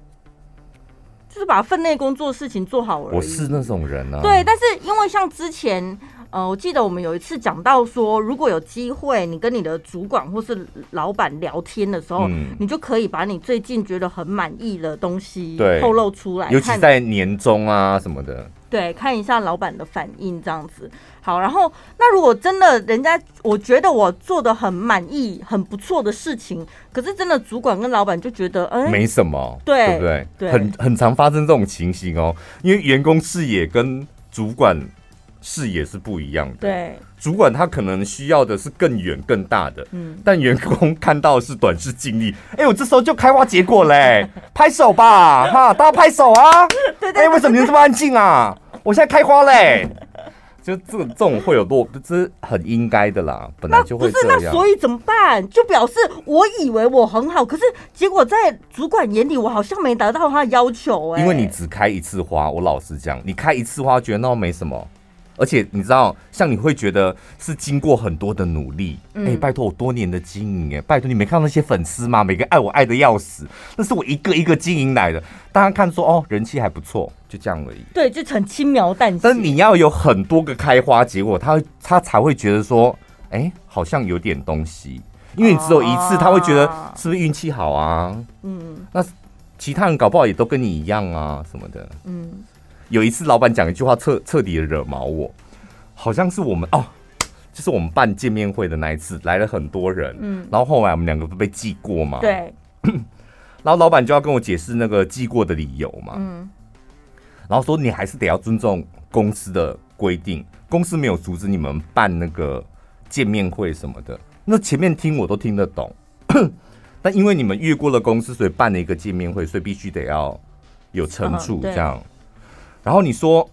就是把分内工作事情做好而已。我是那种人啊。对，但是因为像之前。呃，我记得我们有一次讲到说，如果有机会，你跟你的主管或是老板聊天的时候，嗯、你就可以把你最近觉得很满意的东西透露出来，尤其在年终啊什么的。对，看一下老板的反应这样子。好，然后那如果真的人家我觉得我做的很满意、很不错的事情，可是真的主管跟老板就觉得，哎，没什么，对，对不对？对，很很常发生这种情形哦，因为员工视野跟主管。视野是不一样的，对，主管他可能需要的是更远更大的，嗯，但员工看到的是短视近利。哎、欸，我这时候就开花结果嘞、欸，拍手吧，哈，大家拍手啊！对对，哎，为什么你们这么安静啊？我现在开花嘞、欸，就这种这种会有落，这是很应该的啦，本来就会这样。那所以怎么办？就表示我以为我很好，可是结果在主管眼里，我好像没达到他的要求哎、欸。因为你只开一次花，我老实讲，你开一次花，觉得那没什么。而且你知道，像你会觉得是经过很多的努力，哎、嗯欸，拜托我多年的经营，哎，拜托你没看到那些粉丝吗？每个爱我爱的要死，那是我一个一个经营来的。大家看说哦，人气还不错，就这样而已。对，就很轻描淡写。但你要有很多个开花结果，他他才会觉得说，哎、欸，好像有点东西。因为你只有一次，他会觉得是不是运气好啊？嗯，那其他人搞不好也都跟你一样啊，什么的。嗯。有一次，老板讲一句话彻彻底的惹毛我，好像是我们哦，就是我们办见面会的那一次，来了很多人，嗯，然后后来我们两个都被记过嘛，对，然后老板就要跟我解释那个记过的理由嘛，嗯，然后说你还是得要尊重公司的规定，公司没有阻止你们办那个见面会什么的，那前面听我都听得懂，但因为你们越过了公司，所以办了一个见面会，所以必须得要有惩处这样。然后你说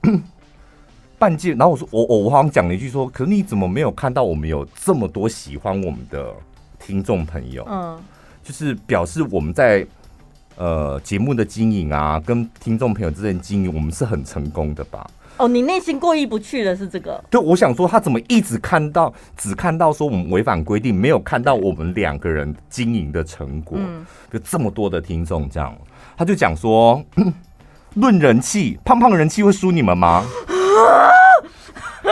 半届，然后我说我我我好像讲了一句说，可是你怎么没有看到我们有这么多喜欢我们的听众朋友？嗯，就是表示我们在呃节目的经营啊，跟听众朋友之间经营，我们是很成功的吧？哦，你内心过意不去的是这个？对，我想说他怎么一直看到只看到说我们违反规定，没有看到我们两个人经营的成果？嗯，就这么多的听众这样，他就讲说。论人气，胖胖人气会输你们吗？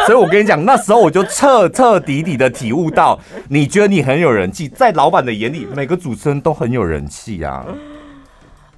所以我跟你讲，那时候我就彻彻底底的体悟到，你觉得你很有人气，在老板的眼里，每个主持人都很有人气啊。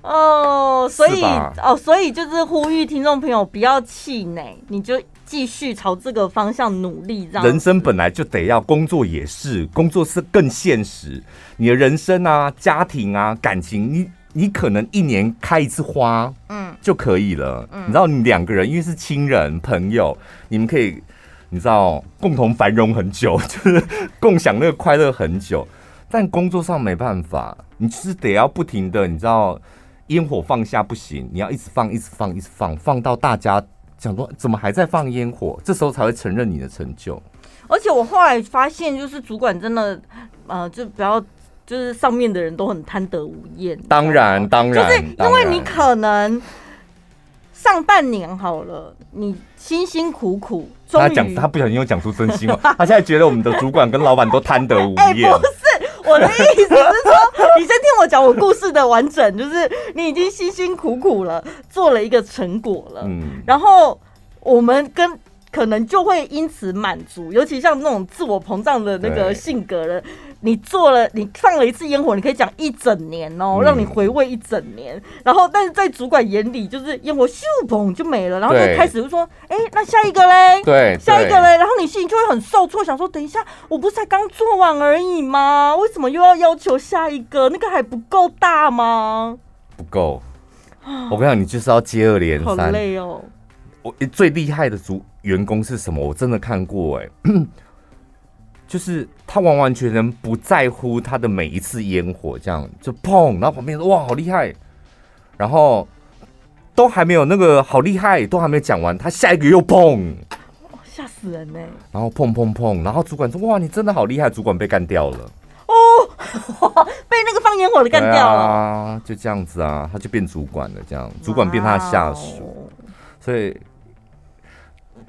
哦，所以哦，所以就是呼吁听众朋友不要气馁，你就继续朝这个方向努力。这样，人生本来就得要工作，也是工作是更现实。你的人生啊，家庭啊，感情，你你可能一年开一次花，嗯，就可以了。嗯，你知道，你两个人因为是亲人朋友，你们可以，你知道，共同繁荣很久，就是共享那个快乐很久。但工作上没办法，你就是得要不停的，你知道。烟火放下不行，你要一直放，一直放，一直放，放到大家讲说怎么还在放烟火，这时候才会承认你的成就。而且我后来发现，就是主管真的，呃，就不要，就是上面的人都很贪得无厌。当然，当然，就是因为你可能上半年好了，你辛辛苦苦，他讲他不小心又讲出真心话，他现在觉得我们的主管跟老板都贪得无厌。欸，不是。我的意思是说，你先听我讲我故事的完整，就是你已经辛辛苦苦了，做了一个成果了，嗯，然后我们跟。可能就会因此满足，尤其像那种自我膨胀的那个性格的，你做了，你放了一次烟火，你可以讲一整年哦、喔，让你回味一整年。然后，但是在主管眼里，就是烟火咻砰就没了，然后就开始就说：“哎，那下一个嘞？对，下一个嘞？”然后你心里就会很受挫，想说：“等一下，我不是才刚做完而已吗？为什么又要要求下一个？那个还不够大吗？”不够。我跟你讲，你就是要接二连三，好累哦。我最厉害的主员工是什么？我真的看过哎，就是他完完全全不在乎他的每一次烟火，这样就砰，然后旁边说哇好厉害，然后都还没有那个好厉害，都还没有讲完，他下一个又砰，吓死人呢！然后砰砰砰，然后主管说哇你真的好厉害，主管被干掉了哦，被那个放烟火的干掉了啊，就这样子啊，他就变主管了，这样主管变他的下属，所以。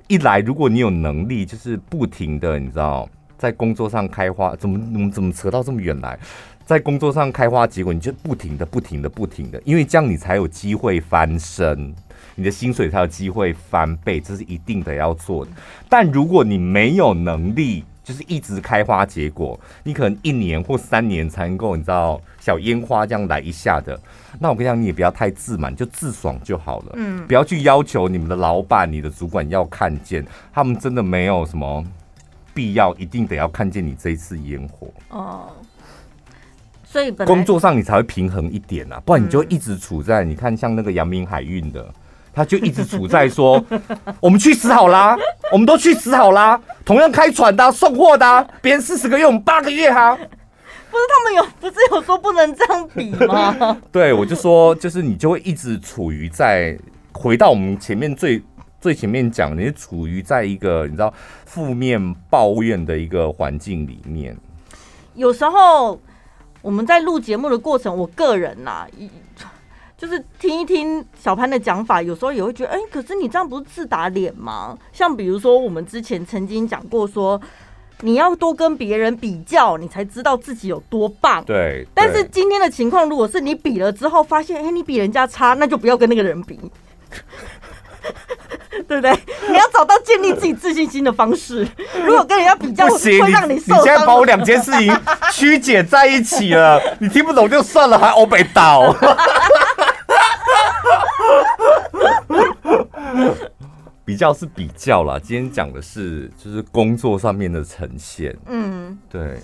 一来，如果你有能力，就是不停的，你知道，在工作上开花，怎么怎么怎么扯到这么远来？在工作上开花结果，你就不停的、不停的、不停的，因为这样你才有机会翻身，你的薪水才有机会翻倍，这是一定的要做的。但如果你没有能力，就是一直开花结果，你可能一年或三年才能够，你知道，小烟花这样来一下的。那我跟你讲，你也不要太自满，就自爽就好了。嗯，不要去要求你们的老板、你的主管要看见，他们真的没有什么必要，一定得要看见你这一次烟火。哦，所以工作上你才会平衡一点啊，不然你就一直处在、嗯、你看像那个阳明海运的。他就一直处在说，我们去死好啦，我们都去死好啦。同样开船的、啊、送货的、啊，别人四十个月，我们八个月哈。不是他们有，不是有说不能这样比吗？对，我就说，就是你就会一直处于在回到我们前面最最前面讲，你处于在一个你知道负面抱怨的一个环境里面。有时候我们在录节目的过程，我个人呐、啊。就是听一听小潘的讲法，有时候也会觉得，哎、欸，可是你这样不是自打脸吗？像比如说，我们之前曾经讲过，说你要多跟别人比较，你才知道自己有多棒。对。但是今天的情况，如果是你比了之后发现，哎、欸，你比人家差，那就不要跟那个人比，对不对？你要找到建立自己自信心的方式。如果跟人家比较，会让你受伤。你现在把我两件事情曲解在一起了，你听不懂就算了，还欧北倒。比较是比较啦，今天讲的是就是工作上面的呈现。嗯，对。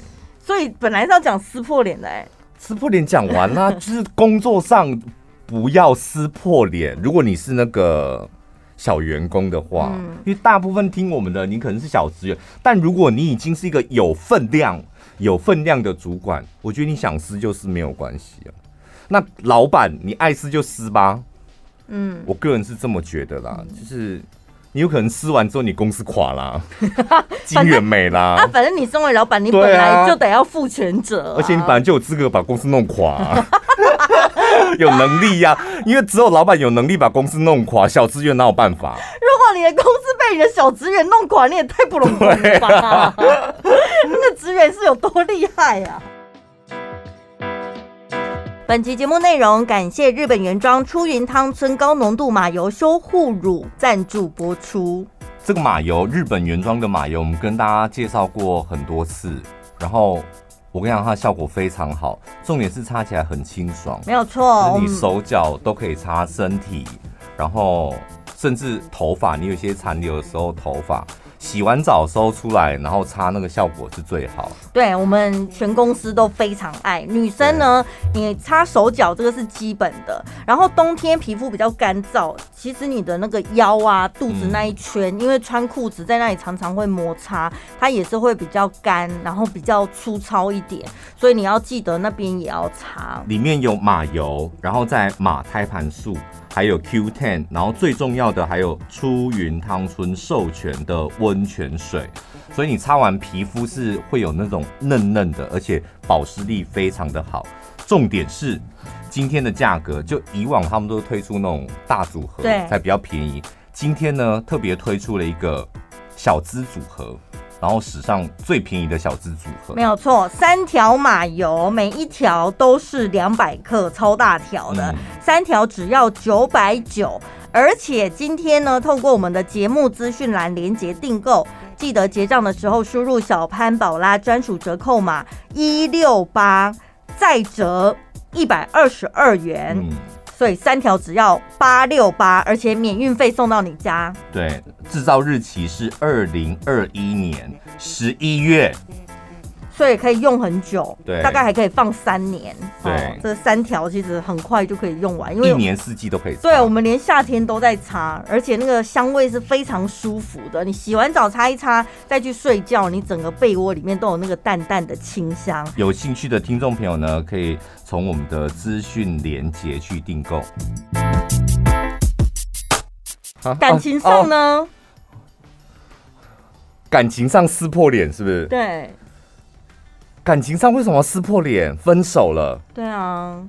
所以本来是要讲撕破脸的，哎，撕破脸讲完啦，就是工作上不要撕破脸。如果你是那个小员工的话，嗯，因为大部分听我们的，你可能是小职员，但如果你已经是一个有分量、有分量的主管，我觉得你想撕就撕没有关系啊。那老板，你爱撕就撕吧。嗯，我个人是这么觉得啦，就是你有可能撕完之后，你公司垮啦，金元没啦。啊，反正你身为老板，你本来就得要负全责，而且你本来就有资格把公司弄垮，有能力呀。因为只有老板有能力把公司弄垮，小职员哪有办法？如果你的公司被你的小职员弄垮，你也太不容易了吧？那个职员是有多厉害呀？本期节目内容感谢日本原装出云汤村高浓度马油修护乳赞助播出。这个马油日本原装的马油，我们跟大家介绍过很多次。然后我跟你讲，它效果非常好，重点是擦起来很清爽，没有错，你手脚都可以擦身体，然后甚至头发，你有些残留的时候头发。洗完澡收出来，然后擦那个效果是最好。对，我们全公司都非常爱。女生呢，你擦手脚这个是基本的。然后冬天皮肤比较干燥，其实你的那个腰啊、肚子那一圈，嗯、因为穿裤子在那里常常会摩擦，它也是会比较干，然后比较粗糙一点。所以你要记得那边也要擦。里面有马油，然后再马胎盘素。还有 Q10，然后最重要的还有出云汤村授权的温泉水，所以你擦完皮肤是会有那种嫩嫩的，而且保湿力非常的好。重点是今天的价格，就以往他们都推出那种大组合，对，才比较便宜。今天呢，特别推出了一个小资组合。然后史上最便宜的小资组合，没有错，三条马油，每一条都是两百克，超大条的，嗯、三条只要九百九。而且今天呢，透过我们的节目资讯栏连接订购，记得结账的时候输入小潘宝拉专属折扣码一六八，再折一百二十二元。嗯所以三条只要八六八，而且免运费送到你家。对，制造日期是二零二一年十一月。所以可以用很久，对，大概还可以放三年。对，哦、这三条其实很快就可以用完，因为一年四季都可以擦。对，我们连夏天都在擦，而且那个香味是非常舒服的。你洗完澡擦一擦，再去睡觉，你整个被窝里面都有那个淡淡的清香。有兴趣的听众朋友呢，可以从我们的资讯连接去订购。感情上呢？哦哦、感情上撕破脸是不是？对。感情上为什么撕破脸？分手了？对啊，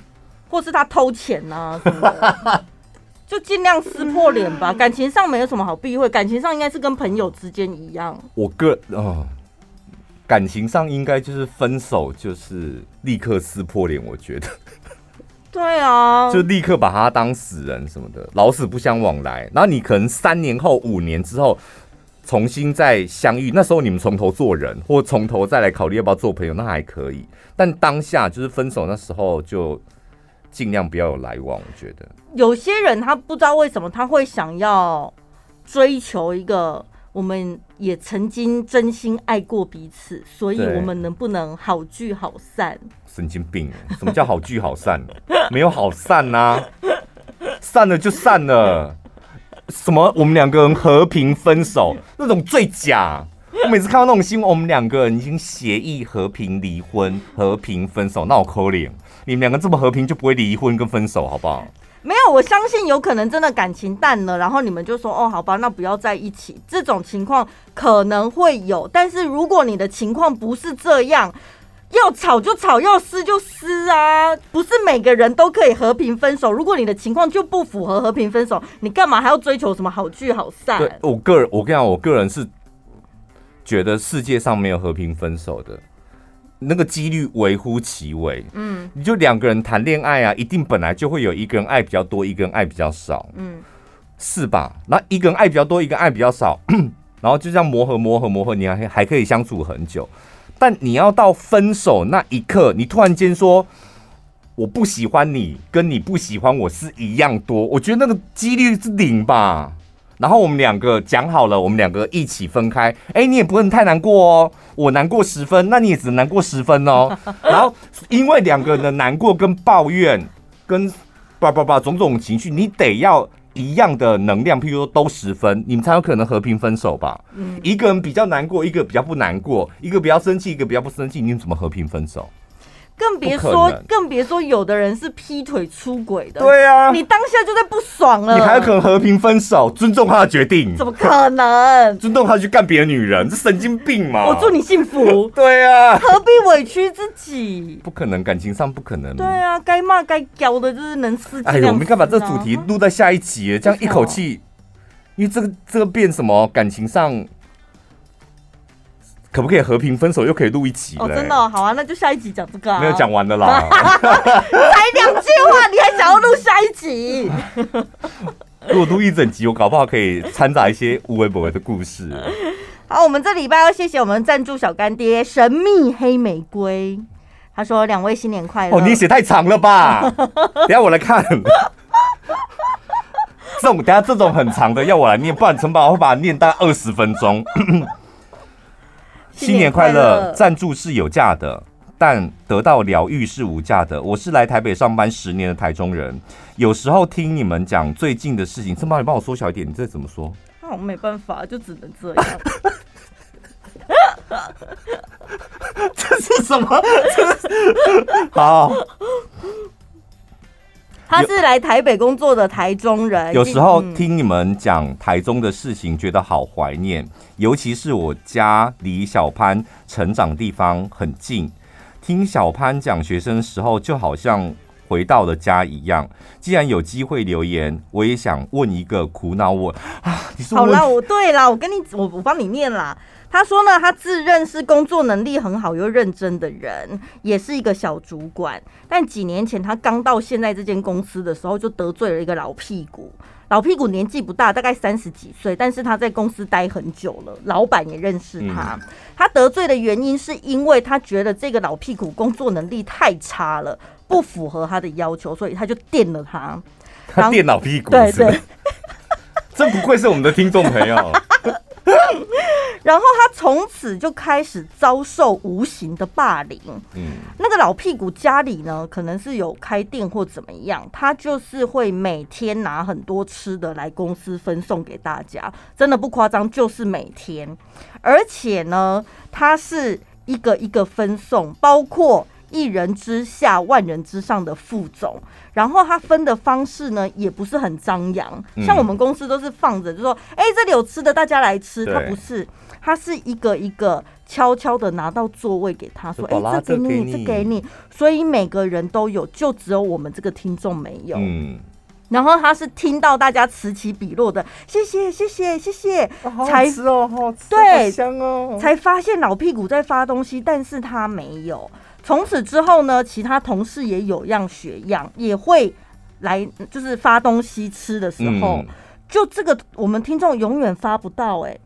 或是他偷钱啊什么的，就尽量撕破脸吧。感情上没有什么好避讳，感情上应该是跟朋友之间一样。我个啊、呃，感情上应该就是分手，就是立刻撕破脸。我觉得，对啊，就立刻把他当死人什么的，老死不相往来。然后你可能三年后、五年之后。重新再相遇，那时候你们从头做人，或从头再来考虑要不要做朋友，那还可以。但当下就是分手那时候，就尽量不要有来往。我觉得有些人他不知道为什么他会想要追求一个，我们也曾经真心爱过彼此，所以我们能不能好聚好散？神经病！什么叫好聚好散？没有好散呐、啊，散了就散了。什么？我们两个人和平分手，那种最假。我每次看到那种新闻，我们两个人已经协议和平离婚、和平分手，那我扣脸。你们两个这么和平，就不会离婚跟分手，好不好？没有，我相信有可能真的感情淡了，然后你们就说哦，好吧，那不要在一起。这种情况可能会有，但是如果你的情况不是这样。要吵就吵，要撕就撕啊！不是每个人都可以和平分手。如果你的情况就不符合和平分手，你干嘛还要追求什么好聚好散？对，我个人，我跟你讲，我个人是觉得世界上没有和平分手的，那个几率微乎其微。嗯，你就两个人谈恋爱啊，一定本来就会有一个人爱比较多，一个人爱比较少。嗯，是吧？那一个人爱比较多，一个人爱比较少，然后就这样磨合、磨合、磨合，你还还可以相处很久。但你要到分手那一刻，你突然间说我不喜欢你，跟你不喜欢我是一样多，我觉得那个几率是零吧。然后我们两个讲好了，我们两个一起分开。哎，你也不能太难过哦，我难过十分，那你也只能难过十分哦。然后因为两个人的难过跟抱怨跟叭叭叭种种情绪，你得要。一样的能量，譬如说都十分，你们才有可能和平分手吧？嗯，一个人比较难过，一个比较不难过，一个比较生气，一个比较不生气，你们怎么和平分手？更别说，更别说，有的人是劈腿出轨的。对啊，你当下就在不爽了，你还有可能和平分手，尊重他的决定？怎么可能？尊重他去干别的女人？这神经病嘛！我祝你幸福。对啊，何必委屈自己？不可能，感情上不可能。对啊，该骂该教的，就是能撕。哎呦，我们应该把这个主题录在下一集，这样一口气，因为这个这个变什么？感情上。可不可以和平分手，又可以录一集？哦，真的、哦、好啊，那就下一集讲这个、啊。没有讲完的啦，才两句话，你还想要录下一集？如果录一整集，我搞不好可以掺杂一些无微不微的故事。好，我们这礼拜要谢谢我们赞助小干爹神秘黑玫瑰。他说：“两位新年快乐。”哦，你写太长了吧？等下我来看。这种等下这种很长的要我来念，不然承宝会把它念大概二十分钟。新年快乐！赞助是有价的，但得到疗愈是无价的。我是来台北上班十年的台中人，有时候听你们讲最近的事情，承宝你帮我缩小一点，你这怎么说？那我没办法，就只能这样。这是什么？这是 好。他是来台北工作的台中人。有时候听你们讲台中的事情，觉得好怀念。尤其是我家离小潘成长地方很近，听小潘讲学生的时候，就好像回到了家一样。既然有机会留言，我也想问一个苦恼我啊，你说好了，我对了，我跟你我我帮你念啦。他说呢，他自认是工作能力很好又认真的人，也是一个小主管。但几年前他刚到现在这间公司的时候，就得罪了一个老屁股。老屁股年纪不大，大概三十几岁，但是他在公司待很久了，老板也认识他。他得罪的原因是因为他觉得这个老屁股工作能力太差了，不符合他的要求，所以他就电了他。他电老屁股，对对，真不愧是我们的听众朋友。然后他从此就开始遭受无形的霸凌。嗯，那个老屁股家里呢，可能是有开店或怎么样，他就是会每天拿很多吃的来公司分送给大家，真的不夸张，就是每天。而且呢，他是一个一个分送，包括。一人之下，万人之上的副总，然后他分的方式呢，也不是很张扬，像我们公司都是放着，就说，哎，这里有吃的，大家来吃。他不是，他是一个一个悄悄的拿到座位给他说，哎，这给你，这给你，所以每个人都有，就只有我们这个听众没有。嗯，然后他是听到大家此起彼落的，谢谢，谢谢，谢谢，才吃哦，好吃，对，香哦，才发现老屁股在发东西，但是他没有。从此之后呢，其他同事也有样学样，也会来，就是发东西吃的时候，嗯、就这个我们听众永远发不到哎、欸，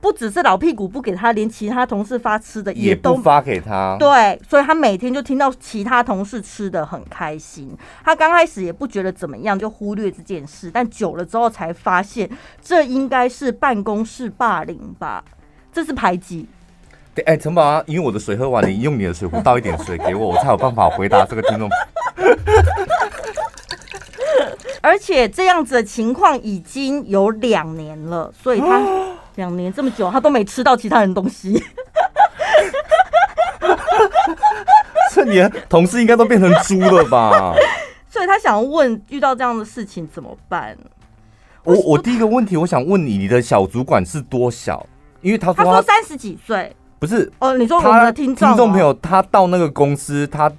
不只是老屁股不给他，连其他同事发吃的也都发给他。对，所以他每天就听到其他同事吃的很开心。他刚开始也不觉得怎么样，就忽略这件事，但久了之后才发现，这应该是办公室霸凌吧？这是排挤。对 哎，陈宝啊，因为我的水喝完了，你用你的水壶倒一点水给我，我才有办法回答这个听众。而且这样子的情况已经有两年了，所以他 两年这么久，他都没吃到其他人东西。这你的同事应该都变成猪了吧？所以他想问，遇到这样的事情怎么办？我我第一个问题，我想问你，你的小主管是多小？因为他说他，他说三十几岁。不是哦，你说我们的听众、听众朋友，他到那个公司，他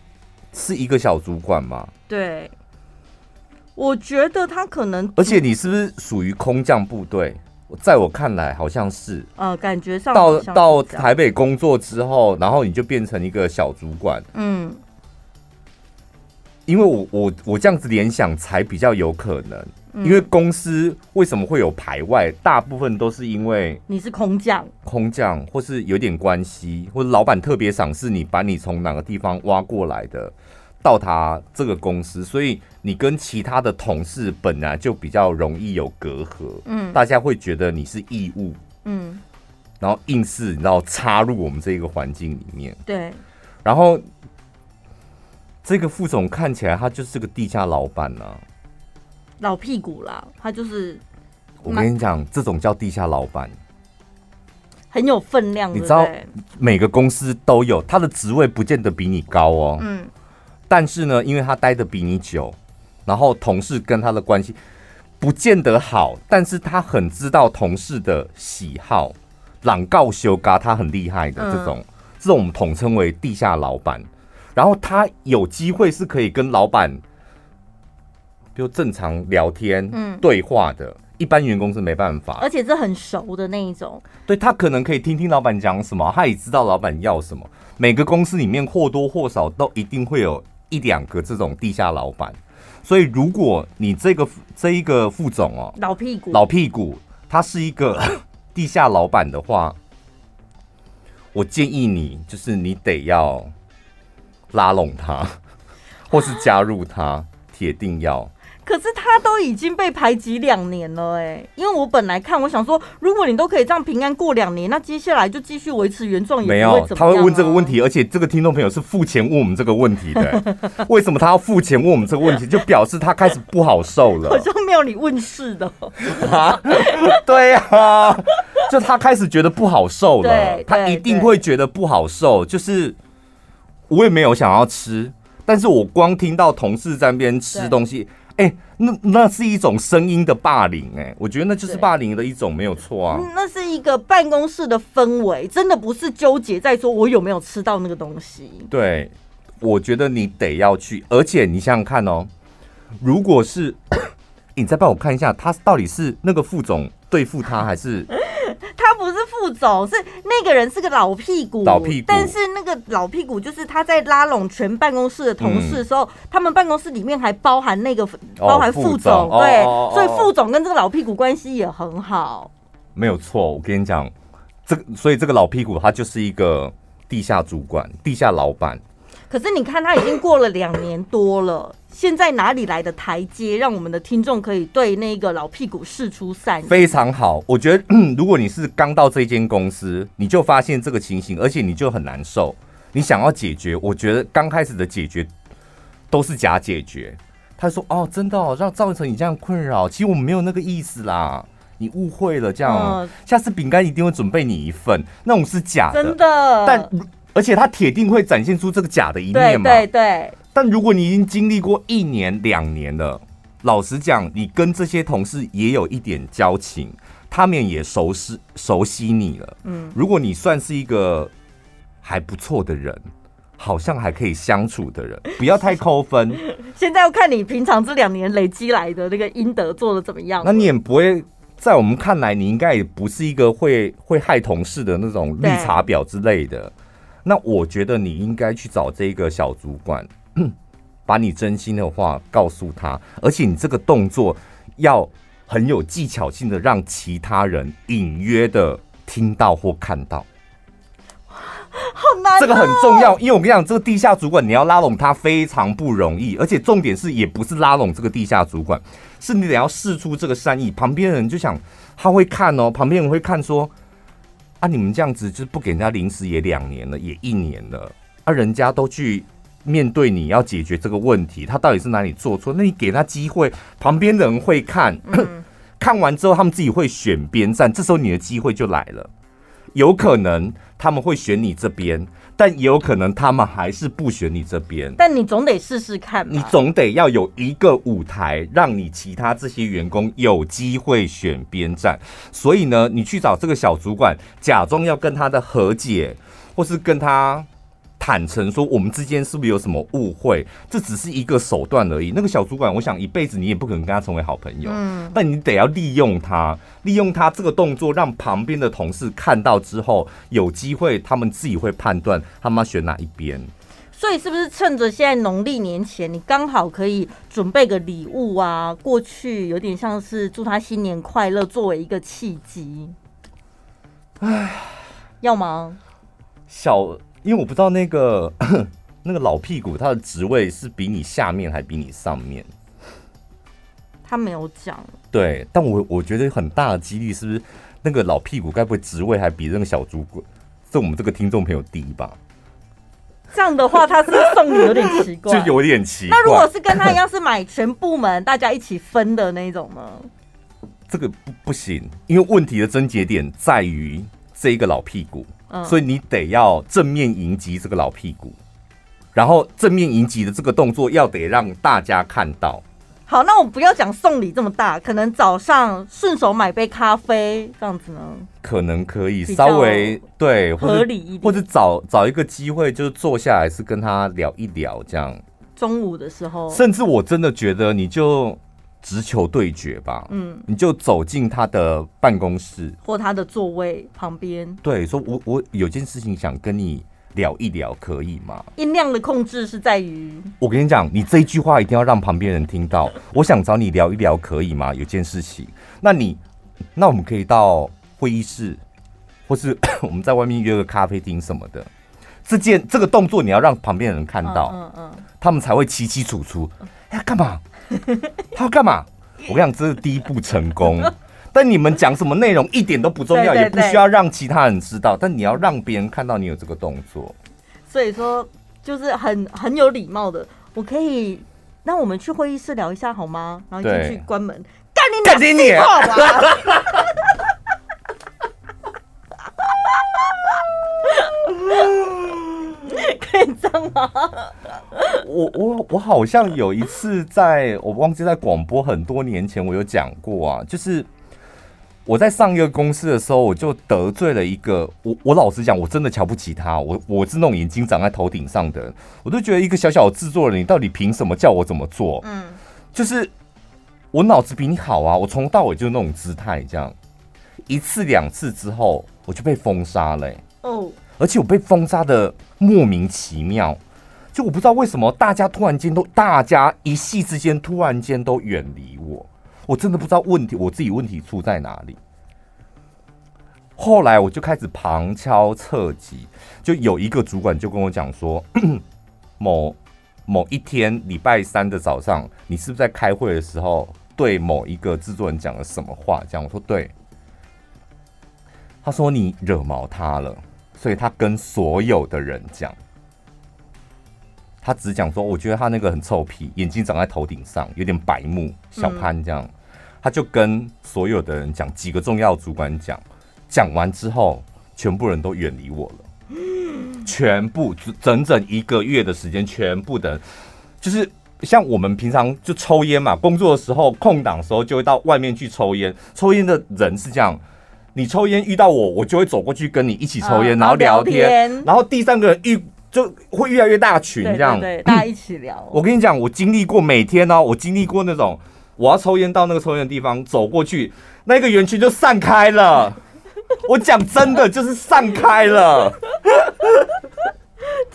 是一个小主管吗？对，我觉得他可能。而且你是不是属于空降部队？在我看来，好像是。呃，感觉上到到台北工作之后，然后你就变成一个小主管。嗯，因为我我我这样子联想，才比较有可能。因为公司为什么会有排外？大部分都是因为你是空降，空降或是有点关系，或者老板特别赏识你，把你从哪个地方挖过来的，到他这个公司，所以你跟其他的同事本来就比较容易有隔阂。嗯，大家会觉得你是异物。嗯，然后硬是你知道插入我们这个环境里面。对，然后这个副总看起来他就是个地下老板呢、啊。老屁股啦，他就是。我跟你讲，这种叫地下老板，很有分量。你知道，每个公司都有他的职位，不见得比你高哦。嗯。但是呢，因为他待的比你久，然后同事跟他的关系不见得好，但是他很知道同事的喜好，朗告修嘎，他很厉害的这种，嗯、这种我们统称为地下老板。然后他有机会是可以跟老板。就正常聊天、嗯、对话的，一般员工是没办法，而且是很熟的那一种。对，他可能可以听听老板讲什么，他也知道老板要什么。每个公司里面或多或少都一定会有一两个这种地下老板。所以，如果你这个这一个副总哦，老屁股，老屁股，他是一个 地下老板的话，我建议你就是你得要拉拢他，或是加入他，铁定要。可是他都已经被排挤两年了哎，因为我本来看，我想说，如果你都可以这样平安过两年，那接下来就继续维持原状也。没有，他会问这个问题，而且这个听众朋友是付钱问我们这个问题的。为什么他要付钱问我们这个问题？就表示他开始不好受了。好像没有你问事的。啊，对呀、啊，就他开始觉得不好受了，他一定会觉得不好受。就是我也没有想要吃，但是我光听到同事在那边吃东西。哎、欸，那那是一种声音的霸凌，哎，我觉得那就是霸凌的一种，没有错啊。那是一个办公室的氛围，真的不是纠结在说我有没有吃到那个东西。对，我觉得你得要去，而且你想想看哦，如果是 你再帮我看一下，他到底是那个副总对付他，还是？他不是副总，是那个人是个老屁股，老屁股。但是那个老屁股就是他在拉拢全办公室的同事的时候，嗯、他们办公室里面还包含那个包含副总，哦、对、哦，所以副总跟这个老屁股关系也很好。没有错，我跟你讲，这个所以这个老屁股他就是一个地下主管、地下老板。可是你看，他已经过了两年多了。现在哪里来的台阶，让我们的听众可以对那个老屁股释出善意？非常好，我觉得，嗯，如果你是刚到这间公司，你就发现这个情形，而且你就很难受，你想要解决，我觉得刚开始的解决都是假解决。他说：“哦，真的哦，让造成你这样困扰，其实我们没有那个意思啦，你误会了，这样，嗯、下次饼干一定会准备你一份，那种是假的，真的。但而且他铁定会展现出这个假的一面嘛，对对对。”但如果你已经经历过一年两年了，老实讲，你跟这些同事也有一点交情，他们也熟悉熟悉你了。嗯，如果你算是一个还不错的人，好像还可以相处的人，不要太扣分。现在要看你平常这两年累积来的那个阴德做的怎么样。那你也不会在我们看来，你应该也不是一个会会害同事的那种绿茶婊之类的。那我觉得你应该去找这个小主管。把你真心的话告诉他，而且你这个动作要很有技巧性的让其他人隐约的听到或看到。好难，这个很重要，因为我跟你讲，这个地下主管你要拉拢他非常不容易，而且重点是也不是拉拢这个地下主管，是你得要试出这个善意。旁边人就想他会看哦，旁边人会看说啊，你们这样子就是不给人家零食也两年了，也一年了，啊，人家都去。面对你要解决这个问题，他到底是哪里做错？那你给他机会，旁边的人会看，嗯、看完之后他们自己会选边站，这时候你的机会就来了。有可能他们会选你这边，但也有可能他们还是不选你这边。但你总得试试看，你总得要有一个舞台，让你其他这些员工有机会选边站。所以呢，你去找这个小主管，假装要跟他的和解，或是跟他。坦诚说，我们之间是不是有什么误会？这只是一个手段而已。那个小主管，我想一辈子你也不可能跟他成为好朋友。嗯，但你得要利用他，利用他这个动作，让旁边的同事看到之后，有机会他们自己会判断他们要选哪一边。所以，是不是趁着现在农历年前，你刚好可以准备个礼物啊？过去有点像是祝他新年快乐，作为一个契机。唉，要吗？小。因为我不知道那个 那个老屁股他的职位是比你下面还比你上面，他没有讲。对，但我我觉得很大的几率是不是那个老屁股该不会职位还比那个小主管，是我们这个听众朋友低吧？这样的话，他是送礼有点奇怪，就有点奇怪。那如果是跟他一样是买全部门大家一起分的那种呢？这个不不行，因为问题的症结点在于这一个老屁股。所以你得要正面迎击这个老屁股，然后正面迎击的这个动作要得让大家看到。好，那我不要讲送礼这么大，可能早上顺手买杯咖啡这样子呢？可能可以稍微对合理一点，或者找找一个机会，就是坐下来是跟他聊一聊这样。中午的时候，甚至我真的觉得你就。直球对决吧，嗯，你就走进他的办公室或他的座位旁边，对，说我我有件事情想跟你聊一聊，可以吗？音量的控制是在于，我跟你讲，你这一句话一定要让旁边人听到。我想找你聊一聊，可以吗？有件事情，那你那我们可以到会议室，或是 我们在外面约个咖啡厅什么的。这件这个动作你要让旁边的人看到，嗯嗯，他们才会清清楚楚。哎，干嘛？他要干嘛？我跟你讲，这是第一步成功。但你们讲什么内容一点都不重要，也不需要让其他人知道。但你要让别人看到你有这个动作。所以说，就是很很有礼貌的。我可以，那我们去会议室聊一下好吗？然后进去关门，干你你好 吧。可以这样吗？我我我好像有一次在我忘记在广播很多年前我有讲过啊，就是我在上一个公司的时候，我就得罪了一个我我老实讲，我真的瞧不起他，我我是那种眼睛长在头顶上的人，我都觉得一个小小的制作人，你到底凭什么叫我怎么做？嗯，就是我脑子比你好啊，我从头到尾就是那种姿态，这样一次两次之后，我就被封杀了、欸。哦。而且我被封杀的莫名其妙，就我不知道为什么大家突然间都，大家一夕之间突然间都远离我，我真的不知道问题，我自己问题出在哪里。后来我就开始旁敲侧击，就有一个主管就跟我讲说，某某一天礼拜三的早上，你是不是在开会的时候对某一个制作人讲了什么话？这样我说对，他说你惹毛他了。所以他跟所有的人讲，他只讲说，我觉得他那个很臭屁，眼睛长在头顶上，有点白目，小潘这样，他就跟所有的人讲，几个重要主管讲，讲完之后，全部人都远离我了，全部整整一个月的时间，全部的，就是像我们平常就抽烟嘛，工作的时候空档时候就会到外面去抽烟，抽烟的人是这样。你抽烟遇到我，我就会走过去跟你一起抽烟，然后聊天，然后第三个人遇就会越来越大群这样，对，大家一起聊。我跟你讲，我经历过每天哦，我经历过那种我要抽烟到那个抽烟的地方走过去，那个园区就散开了。我讲真的，就是散开了。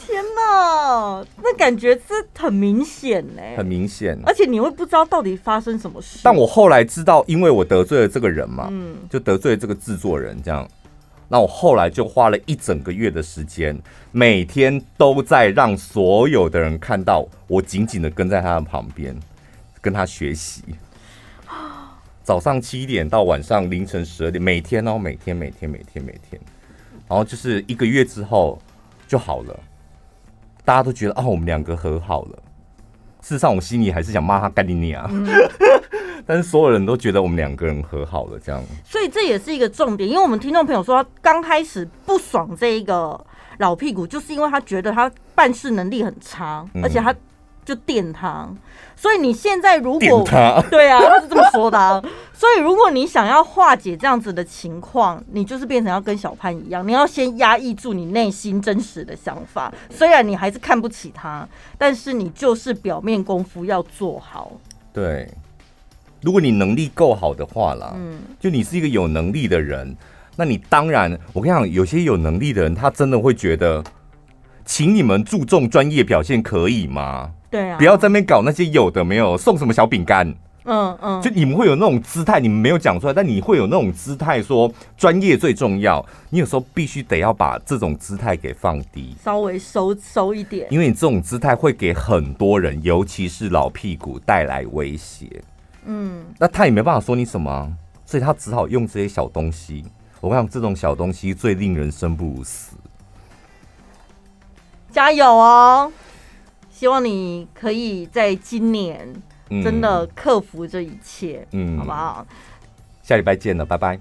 天哪，那感觉这很明显呢，很明显，而且你会不知道到底发生什么事。但我后来知道，因为我得罪了这个人嘛，嗯，就得罪了这个制作人，这样，那我后来就花了一整个月的时间，每天都在让所有的人看到我紧紧的跟在他的旁边，跟他学习。早上七点到晚上凌晨十二点，每天哦，每天，每天，每天，每天，然后就是一个月之后就好了。大家都觉得啊，我们两个和好了。事实上，我心里还是想骂他干你娘。嗯、但是所有人都觉得我们两个人和好了，这样。所以这也是一个重点，因为我们听众朋友说，他刚开始不爽这一个老屁股，就是因为他觉得他办事能力很差，嗯、而且他。就电他，所以你现在如果他 对啊，他是这么说的啊。所以如果你想要化解这样子的情况，你就是变成要跟小潘一样，你要先压抑住你内心真实的想法。虽然你还是看不起他，但是你就是表面功夫要做好。对，如果你能力够好的话啦，嗯，就你是一个有能力的人，那你当然，我跟你讲，有些有能力的人，他真的会觉得，请你们注重专业表现，可以吗？对啊，不要在那边搞那些有的没有，送什么小饼干，嗯嗯，就你们会有那种姿态，你们没有讲出来，但你会有那种姿态，说专业最重要。你有时候必须得要把这种姿态给放低，稍微收收一点，因为你这种姿态会给很多人，尤其是老屁股带来威胁。嗯，那他也没办法说你什么，所以他只好用这些小东西。我想这种小东西最令人生不如死。加油哦！希望你可以在今年真的克服这一切，嗯，好不好？下礼拜见了，拜拜。